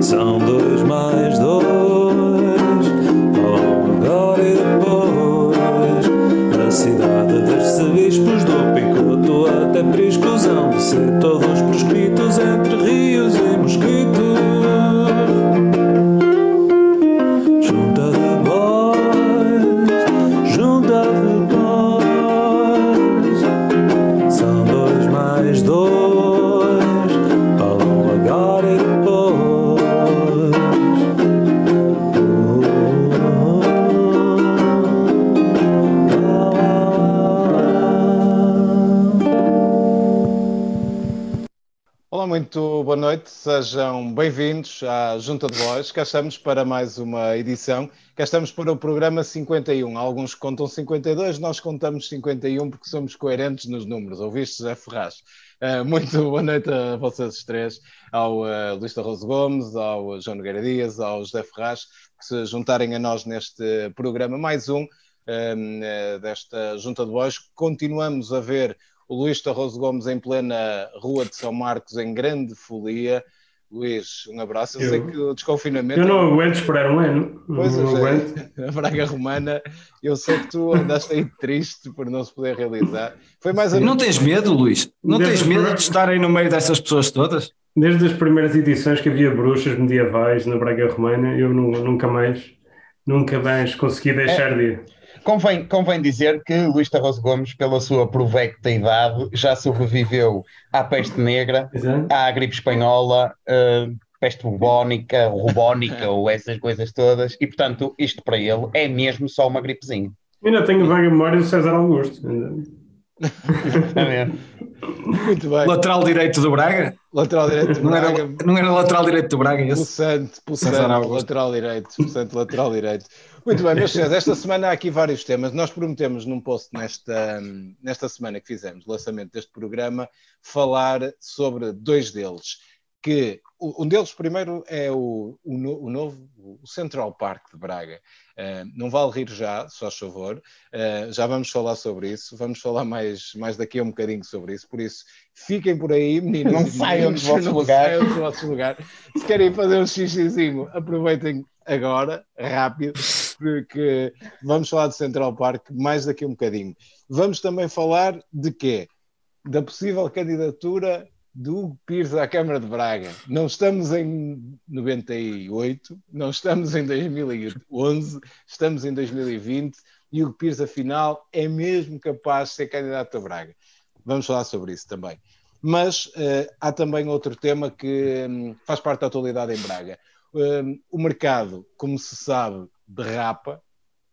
São dois mais dois, falam agora e depois. Da cidade destes bispos do picoto até priscusão de ser todos proscritos noite, sejam bem-vindos à Junta de Voz. Cá estamos para mais uma edição. Cá estamos para o programa 51. Alguns contam 52, nós contamos 51 porque somos coerentes nos números. Ouviste, José Ferraz? Uh, muito boa noite a vocês três, ao uh, Luís Tarroso Gomes, ao João Nogueira Dias, ao José Ferraz, que se juntarem a nós neste programa, mais um uh, desta Junta de Voz. Continuamos a ver o Luís Tarroso Gomes em plena Rua de São Marcos, em grande folia. Luís, um abraço. Eu, eu sei que o desconfinamento. Eu não aguento esperar um ano. Pois não é, aguento. a Braga Romana, eu sei que tu andaste aí triste por não se poder realizar. Foi mais. Não tens medo, Luís? Não Desde tens medo de estarem no meio dessas pessoas todas? Desde as primeiras edições que havia bruxas medievais na Braga Romana, eu nu- nunca mais, nunca mais consegui deixar de ir. Convém, convém dizer que Luís Tarroso Gomes, pela sua provecta idade, já sobreviveu à peste negra, Exato. à gripe espanhola, eh, peste bubónica, rubónica ou essas coisas todas, e portanto, isto para ele é mesmo só uma gripezinha. Ainda tenho vaga memória do César Augusto. Ver? Muito bem. Lateral direito do Braga? Lateral direito do Não era, Braga. não era lateral direito do Braga esse? Pulsante, pulsante, Augusto. lateral direito, pulsante, lateral direito. Muito bem, meus senhores, esta semana há aqui vários temas. Nós prometemos num post nesta, nesta semana que fizemos, o lançamento deste programa, falar sobre dois deles. Que um deles, primeiro, é o, o, no- o novo, o Central Park de Braga. Uh, não vale rir já, só a favor. Uh, já vamos falar sobre isso. Vamos falar mais, mais daqui a um bocadinho sobre isso. Por isso, fiquem por aí, meninos. Não saiam meninos, dos vossos não lugares. saiam dos vossos lugares. Se querem fazer um xixizinho, aproveitem agora, rápido, porque vamos falar de Central Park mais daqui a um bocadinho. Vamos também falar de quê? Da possível candidatura do Pires à Câmara de Braga. Não estamos em 98, não estamos em 2011, estamos em 2020 e o Pires, afinal, é mesmo capaz de ser candidato a Braga. Vamos falar sobre isso também. Mas eh, há também outro tema que hum, faz parte da atualidade em Braga. Hum, o mercado, como se sabe, derrapa,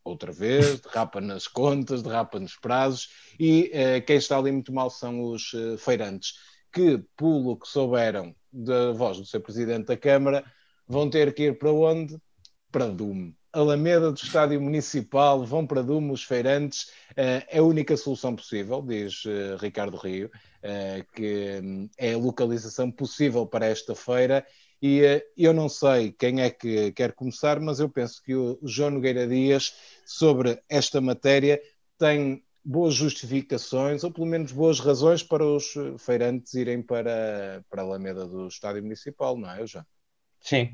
outra vez, derrapa nas contas, derrapa nos prazos, e eh, quem está ali muito mal são os eh, feirantes, que, pelo que souberam da voz do seu presidente da Câmara, vão ter que ir para onde? Para Dume. Alameda do Estádio Municipal, vão para Dume os feirantes, eh, é a única solução possível, diz eh, Ricardo Rio, eh, que hum, é a localização possível para esta feira, e eu não sei quem é que quer começar, mas eu penso que o João Nogueira Dias, sobre esta matéria, tem boas justificações, ou pelo menos boas razões para os eh, feirantes irem para, para a Alameda do Estádio Municipal, não é, João? Sim.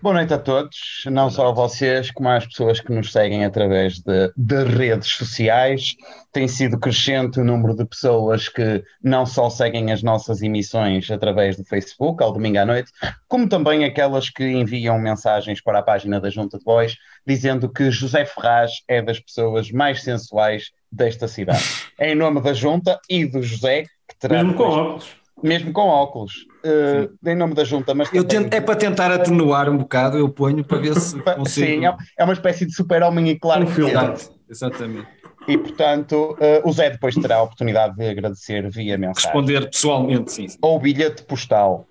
Boa noite a todos, não só a vocês, como às pessoas que nos seguem através de, de redes sociais. Tem sido crescente o número de pessoas que não só seguem as nossas emissões através do Facebook, ao domingo à noite, como também aquelas que enviam mensagens para a página da Junta de Voz, dizendo que José Ferraz é das pessoas mais sensuais desta cidade. É em nome da Junta e do José, que terá Mesmo com óculos. mesmo com óculos, eh, em nome da Junta, mas Eu tento, é para tentar atenuar um bocado, eu ponho para ver se consigo. Sim, é, é uma espécie de super-homem e claro Um exatamente. E portanto, eh, o Zé depois terá a oportunidade de agradecer via mensagem Responder pessoalmente, sim. sim. ou bilhete postal.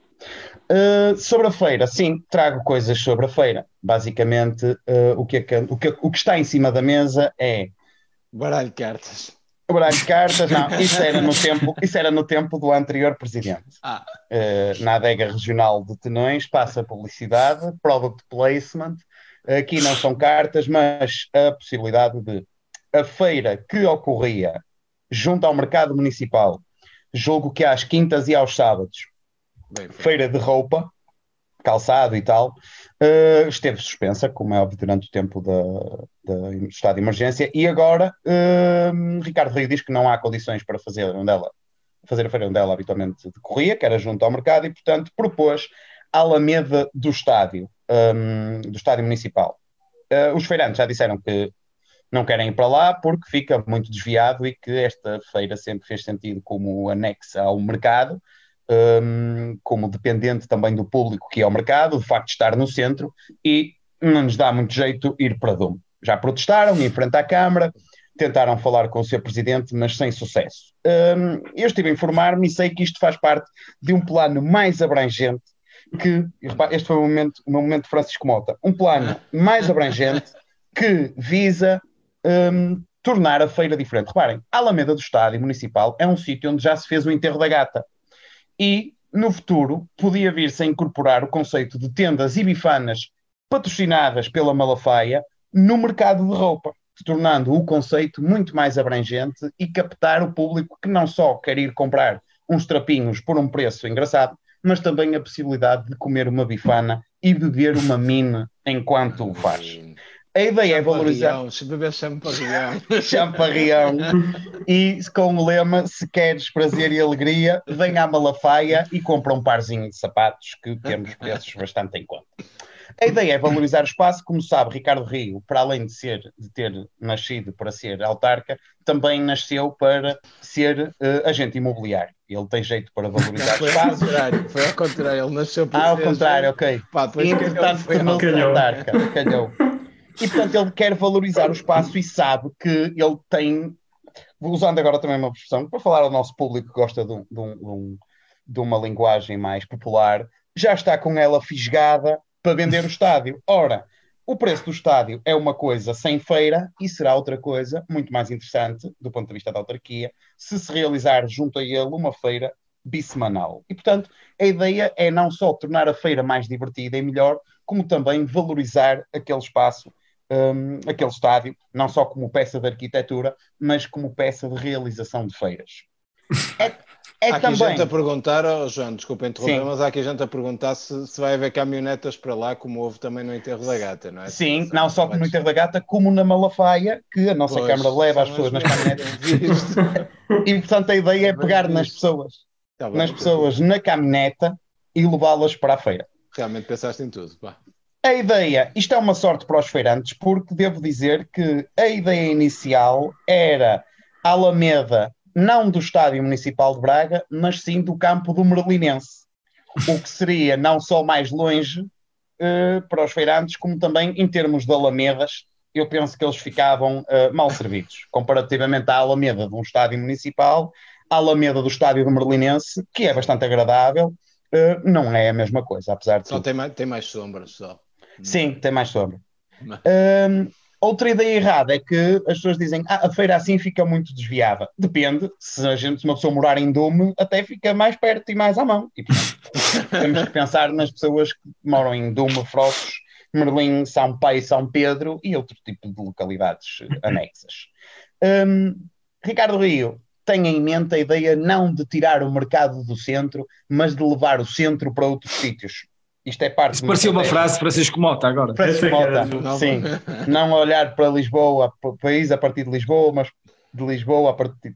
Eh, sobre a feira, sim, trago coisas sobre a feira. Basicamente, eh, o, que é que- o, que, o que está em cima da mesa é Baralho de cartas. baralho de cartas. Não, isso era no tempo, isso era no tempo do anterior presidente. Ah, Eh, na adega regional de Tenões, passa publicidade, product placement. Aqui não são cartas, mas a possibilidade de a feira que ocorria junto ao mercado municipal, julgo que às quintas e aos sábados, Bem feira de roupa, calçado e tal, eh, esteve suspensa, como é óbvio, durante o tempo do estado de emergência, e agora eh, Ricardo Rio diz que não há condições para fazer onde fazer a feira onde ela habitualmente decorria, que era junto ao mercado, e portanto propôs a Alameda do estádio, eh, do estádio municipal. Eh, os feirantes já disseram que não querem ir para lá porque fica muito desviado e que esta feira sempre fez sentido como anexa ao mercado, hum, como dependente também do público que é o mercado, de facto estar no centro, e não nos dá muito jeito ir para Dom. Já protestaram em frente à Câmara, tentaram falar com o seu presidente, mas sem sucesso. Hum, eu estive a informar-me e sei que isto faz parte de um plano mais abrangente que, este foi o momento, o meu momento Francisco Mota, um plano mais abrangente que visa hum, tornar a feira diferente. Reparem, a Alameda do Estádio Municipal é um sítio onde já se fez o enterro da gata. E no futuro podia vir-se a incorporar o conceito de tendas e bifanas patrocinadas pela Malafaia no mercado de roupa, tornando o conceito muito mais abrangente e captar o público que não só quer ir comprar uns trapinhos por um preço engraçado, mas também a possibilidade de comer uma bifana e beber uma mine enquanto o faz. A ideia é valorizar Se beber champarrião. champarrião e com o lema se queres prazer e alegria, vem à Malafaia e compra um parzinho de sapatos que temos preços bastante em conta. A ideia é valorizar o espaço, como sabe, Ricardo Rio, para além de ser de ter nascido para ser autarca, também nasceu para ser eh, agente imobiliário. Ele tem jeito para valorizar o Foi ao espaço. contrário, foi ao contrário. Ele nasceu para Ah, ao ser- contrário, ok. Pá, E, entretanto, tornou-se autarca. Calhou. E, portanto, ele quer valorizar o espaço e sabe que ele tem, usando agora também uma expressão, para falar ao nosso público que gosta de, um- de um- de um- uma linguagem mais popular, já está com ela fisgada para vender o estádio. Ora, o preço do estádio é uma coisa sem feira e será outra coisa muito mais interessante, do ponto de vista da autarquia, se se realizar junto a ele uma feira bissemanal. E, portanto, a ideia é não só tornar a feira mais divertida e melhor, como também valorizar aquele espaço, hum, aquele estádio, não só como peça de arquitetura, mas como peça de realização de feiras. É, é Há aqui também. gente a perguntar, oh, João, desculpa interromper, Sim. mas há aqui gente a perguntar se, se vai haver caminhonetas para lá, como houve também no enterro da gata, não é? Sim, não só no Enterro da Gata, como na Malafaia, que a nossa Pois, Câmara leva as pessoas nas caminhonetas. E, portanto, a ideia é pegar nas pessoas, Tá nas pessoas na caminhoneta e levá-las para a feira. Realmente pensaste em tudo. pá. A ideia, isto é uma sorte para os feirantes, porque devo dizer que a ideia inicial era a Alameda, não do Estádio Municipal de Braga, mas sim do campo do Merlinense. O que seria não só mais longe eh, para os feirantes, como também em termos de Alamedas, eu penso que eles ficavam eh, mal servidos, comparativamente à Alameda de um estádio municipal, a Alameda do estádio do Merlinense, que é bastante agradável, eh, não é a mesma coisa, apesar de Só tudo. tem mais, tem mais sombras, só. Sim, tem mais sombra. Hum, outra ideia errada é que as pessoas dizem ah, a feira assim fica muito desviada. Depende, se a gente, se uma pessoa morar em Dume, até fica mais perto e mais à mão. E, portanto, temos que pensar nas pessoas que moram em Dume, Frossos, Merlim, São Pai, São Pedro e outro tipo de localidades anexas. Hum, Ricardo Rio tem em mente a ideia não de tirar o mercado do centro, mas de levar o centro para outros sítios. Isto é parte Isso parecia uma frase de Francisco Mota agora. Francisco é Mota, Não, sim. Não olhar para Lisboa, para o país a partir de Lisboa, mas de Lisboa a partir.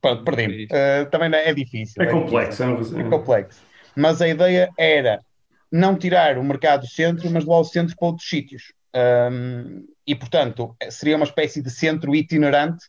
pa- Perdi-me. Uh, também não é, é difícil. É difícil. complexo. É um- É complexo. Mas a ideia era não tirar o mercado do centro, mas levar o centro para outros sítios. Um, e, portanto, seria uma espécie de centro itinerante,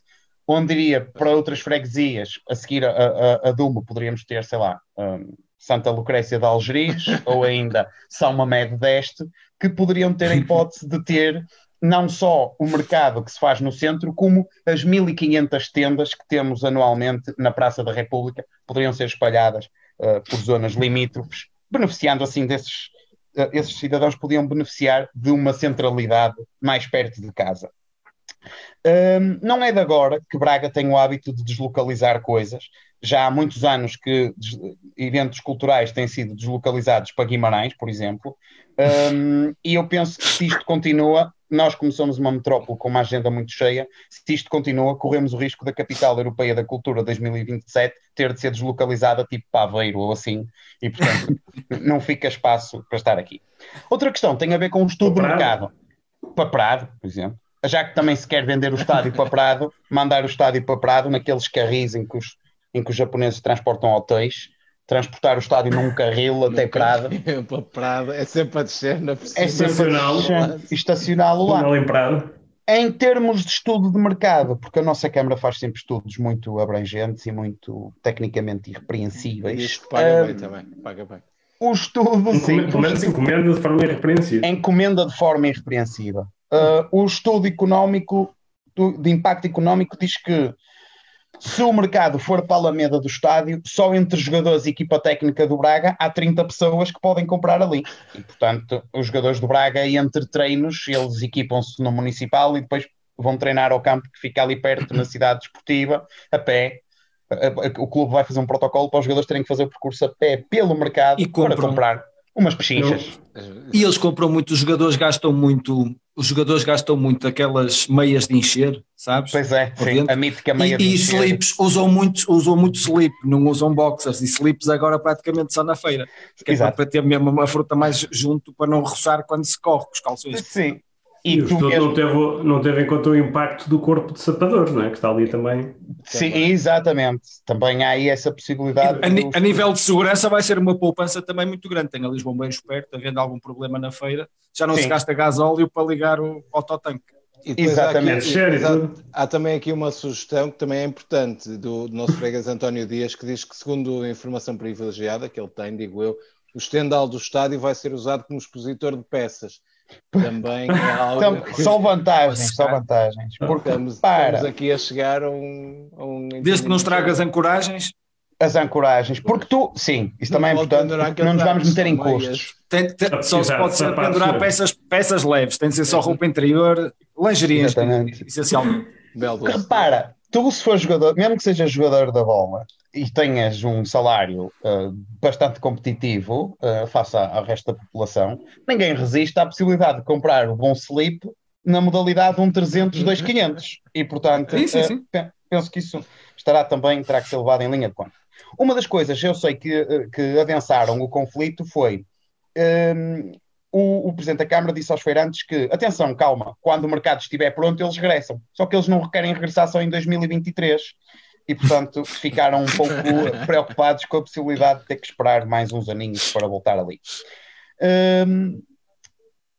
onde iria para outras freguesias. A seguir a, a, a Dumbo, poderíamos ter, sei lá, um, Santa Lucrécia de Algeris, ou ainda São Mamede d'Este, que poderiam ter a hipótese de ter não só o mercado que se faz no centro, como as 1500 tendas que temos anualmente na Praça da República, poderiam ser espalhadas uh, por zonas limítrofes, beneficiando assim desses, uh, esses cidadãos podiam beneficiar de uma centralidade mais perto de casa. Um, não é de agora que Braga tem o hábito de deslocalizar coisas. Já há muitos anos que eventos culturais têm sido deslocalizados para Guimarães, por exemplo. Um, e eu penso que se isto continua, nós como somos uma metrópole com uma agenda muito cheia, se isto continua, corremos o risco da capital europeia da cultura 2027 ter de ser deslocalizada tipo para Aveiro ou assim, e portanto não fica espaço para estar aqui. Outra questão tem a ver com o estudo do mercado. Para Prado, por exemplo. Já que também se quer vender o estádio para Prado, mandar o estádio para Prado naqueles carris em que os, em que os japoneses transportam hotéis, transportar o estádio num carril até Prado. Para Prado, é sempre a descer na por É sempre Estacioná-lo. e estacioná-lo lá. Em Prado. Em termos de estudo de mercado, porque a nossa Câmara faz sempre estudos muito abrangentes e muito tecnicamente E irrepreensíveis, isto paga ah, bem também. Paga bem. o estudo, sim, pelo menos encomenda de forma irrepreensível. encomenda de forma irrepreensível. Uh, o estudo económico, do- de impacto económico, diz que se o mercado for para a Alameda do estádio, só entre jogadores e equipa técnica do Braga há 30 pessoas que podem comprar ali. E, portanto, os jogadores do Braga, entre treinos, eles equipam-se no municipal e depois vão treinar ao campo que fica ali perto, na cidade desportiva, a pé. O clube vai fazer um protocolo para os jogadores terem que fazer o percurso a pé pelo mercado E para comprar umas pechinchas. E eles compram muito, os jogadores gastam muito, os jogadores gastam muito aquelas meias de encher, sabes? Pois é, sim, a mítica meia E, de e encher. slips, usam muito, usam muito slip, não usam boxers, e slips agora praticamente só na feira. Que é para ter mesmo uma fruta mais junto para não roçar quando se corre com os calções. Sim. E, E o tu estudo mesmo. não teve, não teve em conta o impacto do corpo de sapadores, não é? Que está ali também. Sim, exatamente. Também há aí essa possibilidade. A, do- a nível de segurança vai ser uma poupança também muito grande. Tem ali os bombeiros perto, havendo algum problema na feira, já não Sim. se gasta gasóleo para ligar o autotanque. E depois há Exatamente. aqui- tudo. Há também aqui uma sugestão que também é importante do, do nosso freguês António Dias, que diz que, segundo a informação privilegiada que ele tem, digo eu, o estendal do estádio vai ser usado como expositor de peças. Também é algo Então, que só vantagens, só vantagens. Porque estamos, para estamos aqui a chegar a um. a um Desde que não estragas ancoragens, as ancoragens, porque tu, sim, isso também é Não importante, não nos vamos meter em custos. tem- tem- só se pode ser pendurar peças, peças leves, tem de ser só roupa interior, Exatamente. essencialmente. Belo repara, tu se fores jogador, mesmo que sejas jogador da bola e tenhas um salário ah, bastante competitivo uh, face ao resto da população, ninguém resiste à possibilidade de comprar o bom slip na modalidade 1 300 2 500 e portanto Sim, sim, ah, sim. pe- penso que isso estará também, terá que ser levado em linha de conta. Uma das coisas eu sei que, eh, que adensaram o conflito foi hum, o, o Presidente da Câmara disse aos feirantes que, atenção, calma, quando o mercado estiver pronto, eles regressam. Só que eles não querem regressar só em 2023 e, portanto, ficaram um pouco preocupados com a possibilidade de ter que esperar mais uns aninhos para voltar ali. Hum,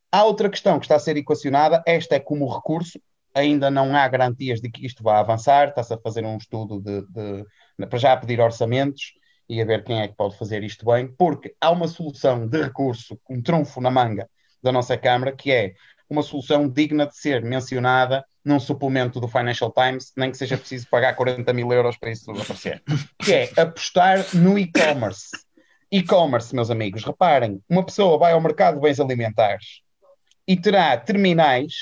há outra questão que está a ser equacionada, esta é como recurso, ainda não há garantias de que isto vá avançar, está-se a fazer um estudo de, de- para já pedir orçamentos e a ver quem é que pode fazer isto bem, porque há uma solução de recurso, um trunfo na manga da nossa Câmara, que é uma solução digna de ser mencionada num suplemento do Financial Times, nem que seja preciso pagar 40 mil euros para isso aparecer, que é apostar no e-commerce. E-commerce, meus amigos, reparem, uma pessoa vai ao mercado de bens alimentares e terá terminais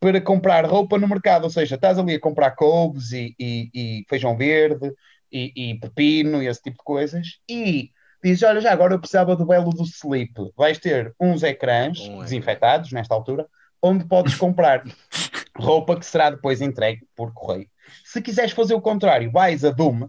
para comprar roupa no mercado, ou seja, estás ali a comprar couves e, e- e feijão verde e, e pepino e esse tipo de coisas e dizes, olha, já agora eu precisava do belo do sleep. Vais ter uns ecrãs Um desinfetados nesta altura, onde podes comprar roupa que será depois entregue por correio. Se quiseres fazer o contrário, vais a Doom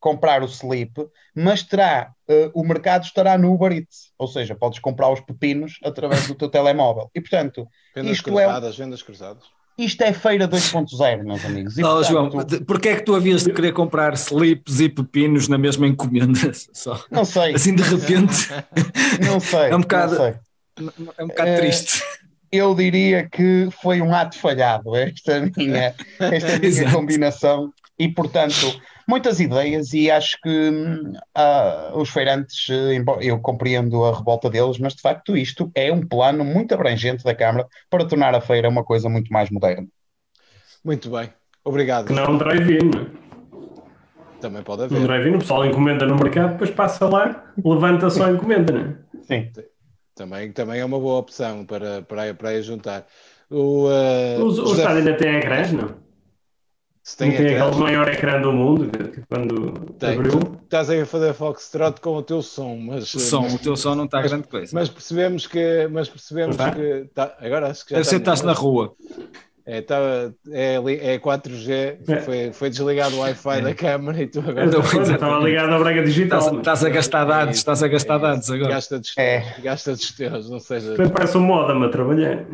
comprar o sleep, mas terá, eh, o mercado estará no Uber Eats, ou seja, podes comprar os pepinos através do teu telemóvel. E portanto, Vendas Isto é- cruzadas, vendas cruzadas. isto é feira 2.0, meus amigos. E, Oh, portanto, João, de- porquê é que tu havias de querer comprar slips e pepinos na mesma encomenda? Só. Não sei, Assim de repente não sei. É um bocado- não sei. é um bocado É, triste. Eu diria que foi um ato falhado, esta minha, esta minha combinação. E, portanto, muitas ideias, e acho que ah, os feirantes, eh, eu compreendo a revolta deles, mas de facto isto é um plano muito abrangente da Câmara para tornar a feira uma coisa muito mais moderna. Muito bem. Obrigado. Que não é um drive-in, não é? Também pode Um haver. drive-in, o pessoal encomenda no mercado, depois passa lá, levanta só a encomenda, não é? Sim. Também, também é uma boa opção para, para, para aí juntar. O, uh, O, o José- estádio ainda tem ecrãs, não? se tem não tem aquele maior ecrã do mundo quando tem. abriu. Tu Estás aí a fazer Foxtrot com o teu som, mas, O som, mas, o teu som não está grande coisa. mas percebemos que, mas percebemos tá? que tá- agora acho que já Deve ser que está estás na rua. É, tá, é, é 4G, É. foi, foi desligado o Wi-Fi da câmara e tu agora eu estava ligado à Braga Digital. Estás, a gastar dados, É isso, estás a gastar é isso. dados agora. Gasta dos É. teus, gasta dos teus, não seja. Foi, Parece um moda-me a trabalhar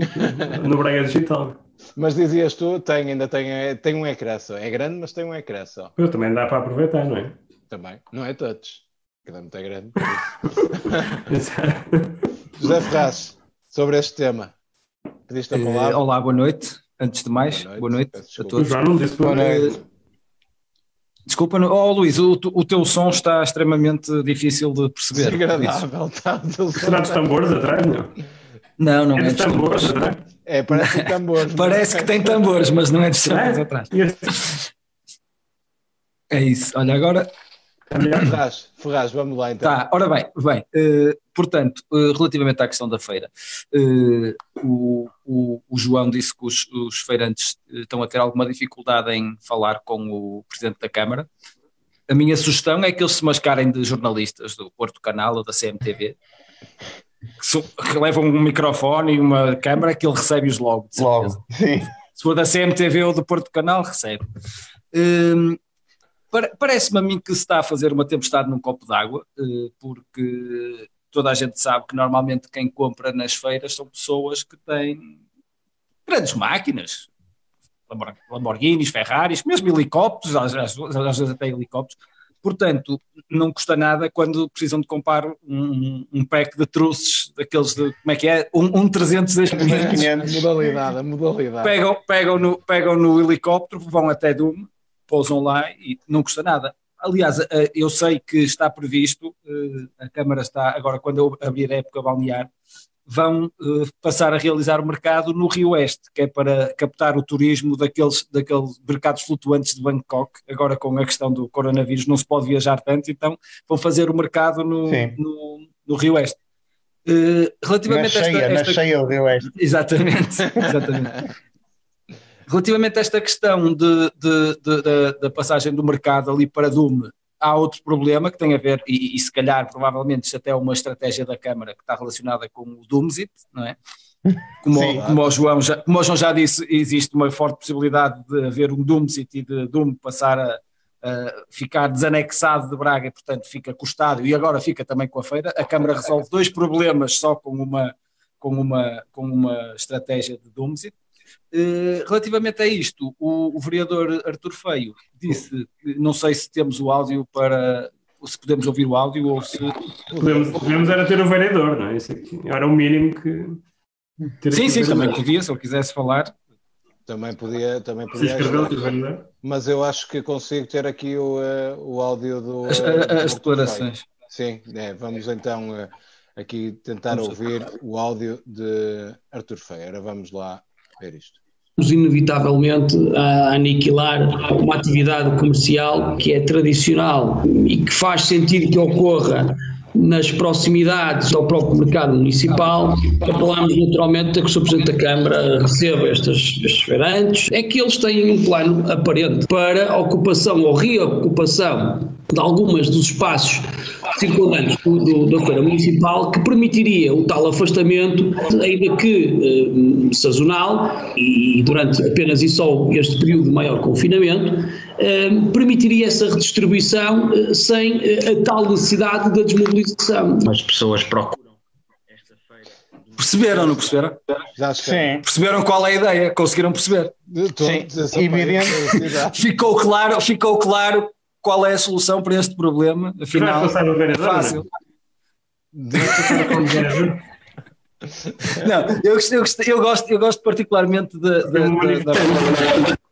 no Braga Digital. Mas dizias tu, tem, ainda tem, é, tem um ecrã só. É grande, mas tem um ecrã só. Eu também dá para aproveitar, não é? Também. Não é touch. Cada muito é grande. José Ferraz, sobre este tema. Pediste a Eh, palavra? olá, boa noite. Antes de mais, Boa noite. boa noite, a todos. João não disse Boa noite. Desculpa, não- oh Luís, o, o teu som está extremamente difícil de perceber. Desagradável. Tá, do som. Será dos tambores atrás, não? Não, não É é dos tambores tambores. atrás. É, parece um tambor. Parece que tem tambores, mas não é dos tambores É? atrás. E esse- É isso. Olha, agora. Ferraz, Ferraz, vamos lá então. Tá, ora bem, bem, eh, portanto, eh, relativamente à questão da feira, eh, o, o- o João disse que os, os feirantes estão a ter alguma dificuldade em falar com o Presidente da Câmara. A minha sugestão é que eles se mascarem de jornalistas do Porto Canal ou da CMTV, que, são- que levam um microfone e uma câmara que ele recebe-os logo. Logo. Sim. Se for da CMTV ou do Porto Canal, recebe. Pare- Parece-me a mim que se está a fazer uma tempestade num copo d'água, eh, porque toda a gente sabe que normalmente quem compra nas feiras são pessoas que têm grandes máquinas, Lambor- Lamborghinis, Ferraris, mesmo helicópteros, às, vezes até helicópteros. Portanto, não custa nada quando precisam de comprar um, um pack de truces, daqueles de, como é que é? Um, um 300 A 500. modalidade, a modalidade. pegam, pegam, no, pegam no helicóptero, vão até Doom, pousam lá e não custa nada. Aliás, eh, eu sei que está previsto, eh, a Câmara está, agora quando eu abrir a época balnear, vão eh, passar a realizar o mercado no Rio Oeste, que é para captar o turismo daqueles, daqueles mercados flutuantes de Bangkok, agora com a questão do coronavírus não se pode viajar tanto, então vão fazer o mercado no, no, no Rio Oeste. Eh, Na relativamente a esta- cheia, na esta- cheia do Rio Oeste. Exatamente, exatamente. Relativamente a esta questão de, de- de- da- passagem do mercado ali para Dume, há outro problema que tem a ver, e, e se calhar provavelmente isto até é uma estratégia da Câmara que está relacionada com o Doomsit, não é? Como, Sim. o, como, o João já, como o João já disse, existe uma forte possibilidade de haver um Doomsit e de Doom passar a, a ficar desanexado de Braga e, portanto, fica com o estádio e agora fica também com a feira. A Câmara resolve dois problemas só com uma, com uma, com uma estratégia de Doomsit. Eh, relativamente a isto, o, o vereador Artur Feio disse, não sei se temos o áudio para, se podemos ouvir o áudio ou se... Podemos, podemos era ter o vereador, não é? Isso aqui era o mínimo que. ter Sim, sim, também podia, se ele quisesse falar. Também podia, também podia. Mas eu acho que consigo ter aqui o, eh, o áudio do. As, do as declarações. Sim, é, vamos então eh, aqui tentar Vamos- ouvir o áudio de Artur Feira. Vamos lá ver isto. Inevitavelmente a aniquilar uma atividade comercial que é tradicional e que faz sentido que ocorra nas proximidades ao próprio mercado municipal. Apelamos naturalmente a que o Sr. Presidente da Câmara receba estes, estes feirantes. É que eles têm um plano aparente para a ocupação ou reocupação de algumas dos espaços circundantes do, do- da Feira Municipal que permitiria o tal afastamento, ainda que eh, sazonal e durante apenas e só este período de maior confinamento, permitiria essa redistribuição eh, sem eh, a tal necessidade da desmobilização. As pessoas procuram esta feira. Perceberam, não perceberam? Sim. Perceberam qual é a ideia? Conseguiram perceber? Sim, evidente. Ficou claro, ficou claro qual é a solução para este problema. Afinal, passar o é vereador? fácil. Vai passar o vereador? Não, eu, gosto- eu, eu gosto, eu gosto particularmente Um de- da-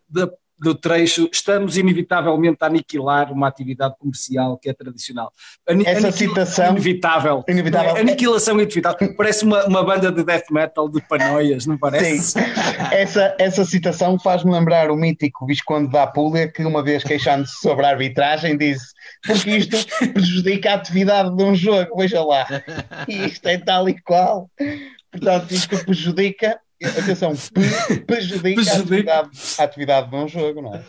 da- do trecho. Estamos inevitavelmente a aniquilar uma atividade comercial que é tradicional. Ani- Essa citação- Inevitável. Inevitável. É? Aniquilação inevitável. Parece uma, uma banda de death metal de panóias, não parece? Sim. Essa, essa citação faz-me lembrar o mítico Visconde da Apulia, que uma vez queixando-se sobre a arbitragem disse porque isto prejudica a atividade de um jogo, veja lá. E isto é tal e qual. Portanto, isto prejudica atenção, prejudica a atividade, a atividade de um jogo, não é?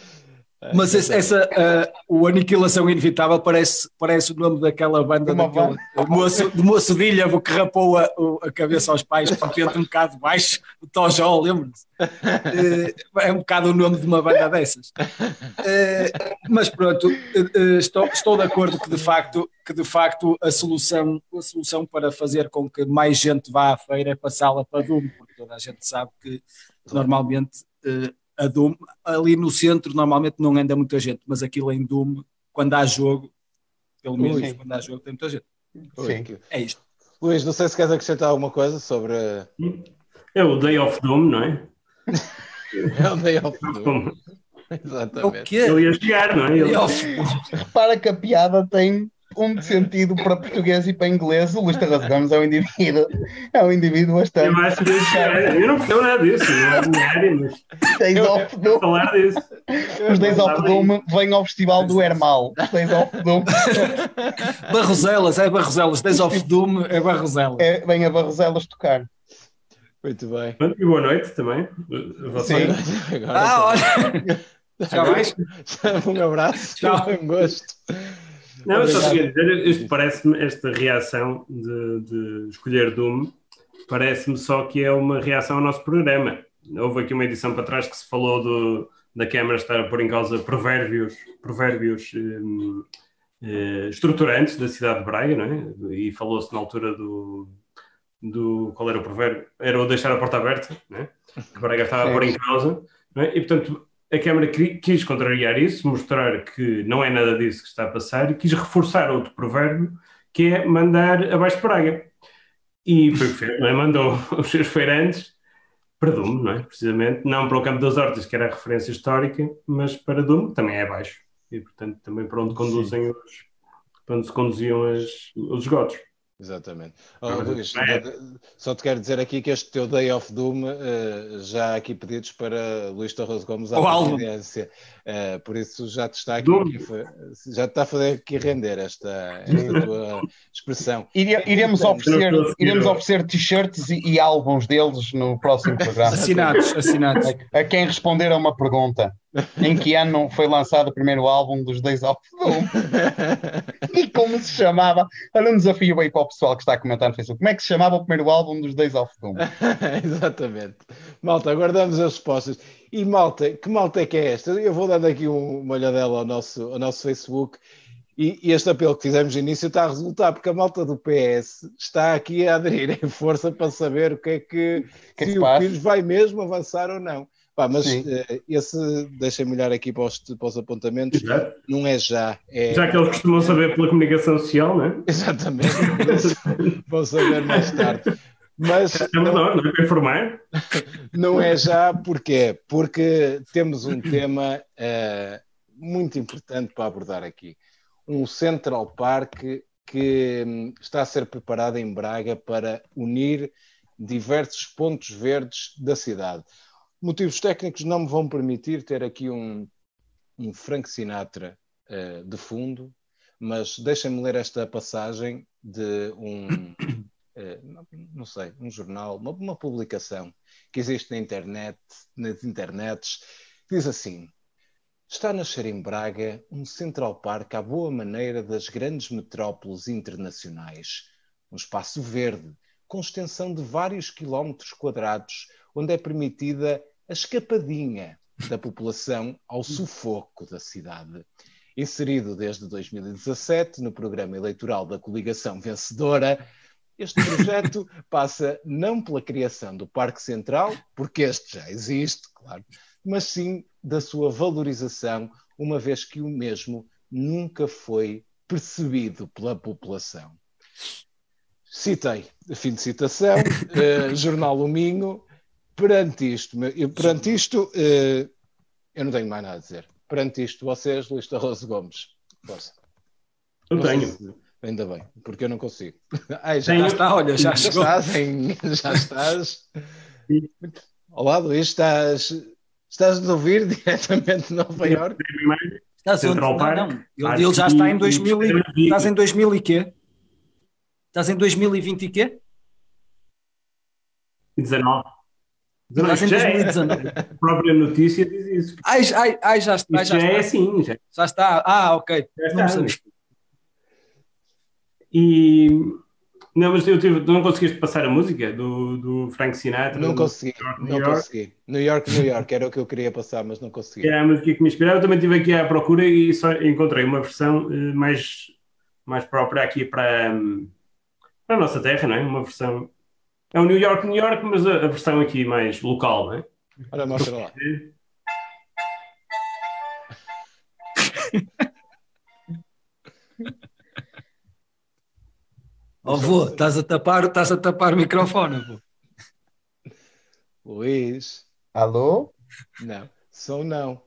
Mas esse- essa, ah, o Aniquilação Inevitável parece, parece o nome daquela banda, Uma moço, de moço de Ilha que rapou a, a cabeça aos pais para dentro um bocado baixo, o Tojó, lembro-se. Eh, É um bocado o nome de uma banda dessas. Eh, Mas pronto, estou, estou de acordo que de facto, que de facto a, solução, a solução para fazer com que mais gente vá à feira é passá-la para porque toda a gente sabe que normalmente eh, a Doom, ali no centro normalmente não anda muita gente, mas aquilo em Doom, quando há jogo, pelo menos Sim. quando há jogo, tem muita gente. Ui, Sim. É isto. Luís, não sei se queres acrescentar alguma coisa sobre a- É o Day of Doom, não é? é o Day of Doom. Como O Exatamente. quê? Ele ia chegar, não é? Ele- Repara que a piada tem um sentido para português e para inglês. O Luís Terras Gomes é um indivíduo, é um indivíduo bastante. Eu acho que ia chegar. Eu não percebo nada disso, não é mas Days of vou Doom. falar disso. Os Days of Doom vêm ao Festival do Hermal. Os Days of Doom Barroselas, é Barroselas. Days of Doom é Barroselas. é, vêm a Barroselas tocar. Muito bem. E boa noite também. Vocês. Agora Ah, olha. Já vais? um abraço, Tchau. um gosto. Não, eu só queria dizer, isto parece-me, esta reação de, de escolher Doom, parece-me só que é uma reação ao nosso programa. Houve aqui uma edição para trás que se falou do, da Câmara estar a pôr em causa provérbios, provérbios hum, eh, estruturantes da cidade de Braga, não é? E falou-se na altura do, do. Qual era o provérbio? Era o deixar a porta aberta, não é? Que Braga estava a pôr em causa, é? E portanto. A Câmara qui- quis contrariar isso, mostrar que não é nada disso que está a passar e quis reforçar outro provérbio que é mandar abaixo de Braga. E foi o que fez, não é? mandou os seus feirantes para Dume, não é? Precisamente, não para o Campo das Hortas, que era a referência histórica, mas para Dume, que também é abaixo. E, portanto, também para onde conduzem os, para onde se conduziam as, os esgotos. Exatamente. Oh, Luís, é. só te quero dizer aqui que este teu Day of Doom eh, já há aqui pedidos para Luís Torres Gomes à álbum. presidência. Eh, por isso já te está aqui, já te está a fazer aqui render esta, esta tua expressão. Ire- Iremos Portanto, oferecer, a seguir iremos oferecer t-shirts e, e álbuns deles no próximo programa. Assinados, assinados. A quem responder a uma pergunta: em que ano foi lançado o primeiro álbum dos Days of Doom? E como se chamava? Olha um desafio aí para o pessoal que está a comentar no Facebook: como é que se chamava o primeiro álbum dos Days of Doom? Exatamente. Malta, aguardamos as respostas. E malta, que malta é que é esta? Eu vou dando aqui um- uma olhadela ao nosso, ao nosso Facebook e, e este apelo que fizemos no início está a resultar, porque a malta do PS está aqui a aderir em força para saber o que é que, que é se se o? Pires vai mesmo avançar ou não. Pá, mas Sim. eh, esse, deixem-me olhar aqui para os, para os apontamentos, Já, não é já, é já que eles costumam saber pela comunicação social, não é? exatamente, vão saber mais tarde. Mas É menor, não é? Para informar. Não é já, porquê? Porque temos um tema eh, muito importante para abordar aqui. Um Central Park que hum, está a ser preparado em Braga para unir diversos pontos verdes da cidade. Motivos técnicos não me vão permitir ter aqui um, um Frank Sinatra eh, de fundo, mas deixem-me ler esta passagem de um, eh, não, sei, um jornal, uma, uma publicação que existe na internet, nas internets, diz assim: Está a nascer em Braga um Central Park à boa maneira das grandes metrópoles internacionais. Um espaço verde, com extensão de vários quilómetros quadrados, onde é permitida a escapadinha da população ao sufoco da cidade. Inserido desde 2017 no programa eleitoral da coligação vencedora, este projeto passa não pela criação do Parque Central, porque este já existe, claro, mas sim da sua valorização, uma vez que o mesmo nunca foi percebido pela população. Citei, fim de citação, eh, Jornal O Minho. Perante isto, perante isto, eh, eu não tenho mais nada a dizer. Perante isto, vocês, Luís Tarroso Gomes, força. Eu Não tenho. se- Ainda bem, porque eu não consigo. Ai, Já já, está, olha, já já chegou. estás, em- já estás. Olá, Luís, estás, estás a ouvir diretamente de Nova Iorque? Estás onde? Central Não, Park, não. Ele, Parque ele já está em e- 2000 e, e- estás em 2000 e quê? Estás em 2020 e quê? 19. Estás em Já é. 2019. A própria notícia diz isso. Ai, ai, ai, já, ai, Isto já, já é está. assim, já, Já está. Ah, ok. já Não está. E não, mas eu tive, não conseguiste passar a música do, do Frank Sinatra? Não consegui, New não York. consegui. New York, New York, era o que eu queria passar, mas não consegui. Era a música que me inspirava. Eu também estive aqui à procura e só encontrei uma versão eh, mais, mais própria aqui para, hum, para a nossa terra, não é? Uma versão. É o New York, New York, mas a, a versão aqui mais local, não é? Olha, mostra lá. Oh, vô, estás a tapar, estás a tapar o microfone, vô. Luís, Alô? não. Som não.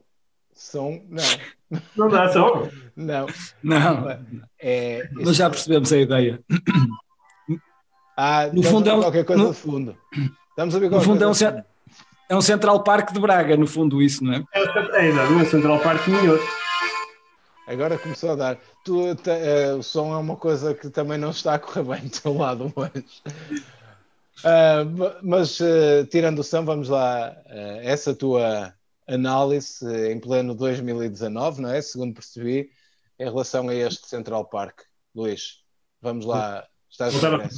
Som não. Não dá só. Não. Não, É, mas já percebemos a ideia. Ah, No estamos fundo a é ver um- qualquer coisa no- de fundo. Estamos a ver No fundo é um, cen- é um Central Park de Braga, no fundo isso, não é? É, é exatamente, Central Park Minho. Agora começou a dar. Tu, te- eh, o som é uma coisa que também não está a correr bem do teu lado hoje. Ah, ma- mas eh, tirando o som, vamos lá. essa tua análise em pleno 2019, não é? Segundo percebi, em relação a este Central Park. Luís, vamos lá. Estás Voltar a.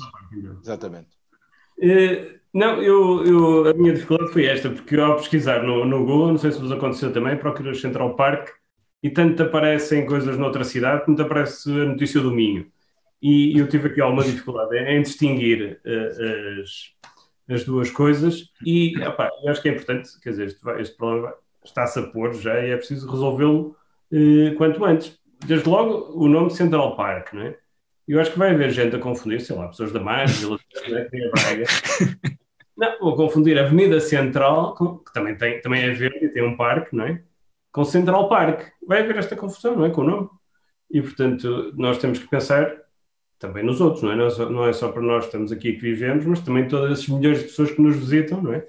Exatamente. Eh, não, eu, eu- a minha dificuldade foi esta, porque eu, ao pesquisar no, no Google, não sei se vos aconteceu também, procuras Central Park e tanto te aparecem coisas noutra cidade como te aparece a notícia do Minho. E eu tive aqui alguma dificuldade em distinguir eh, as, as duas coisas e epá, eu acho que é importante, quer dizer, este, este problema está-se a pôr já e é preciso resolvê-lo eh, quanto antes. Desde logo, o nome Central Park, não é? Eu acho que vai haver gente a confundir, sei lá, pessoas da Margem, Vila né, que tem a Braga. Não, vou confundir a Avenida Central, que também, tem, também é verde e tem um parque, não é? Com Central Park. Vai haver esta confusão, não é? Com o nome. E, portanto, nós temos que pensar também nos outros, não é? Não é só, não é só para nós que estamos aqui que vivemos, mas também todas essas milhões de pessoas que nos visitam, não é?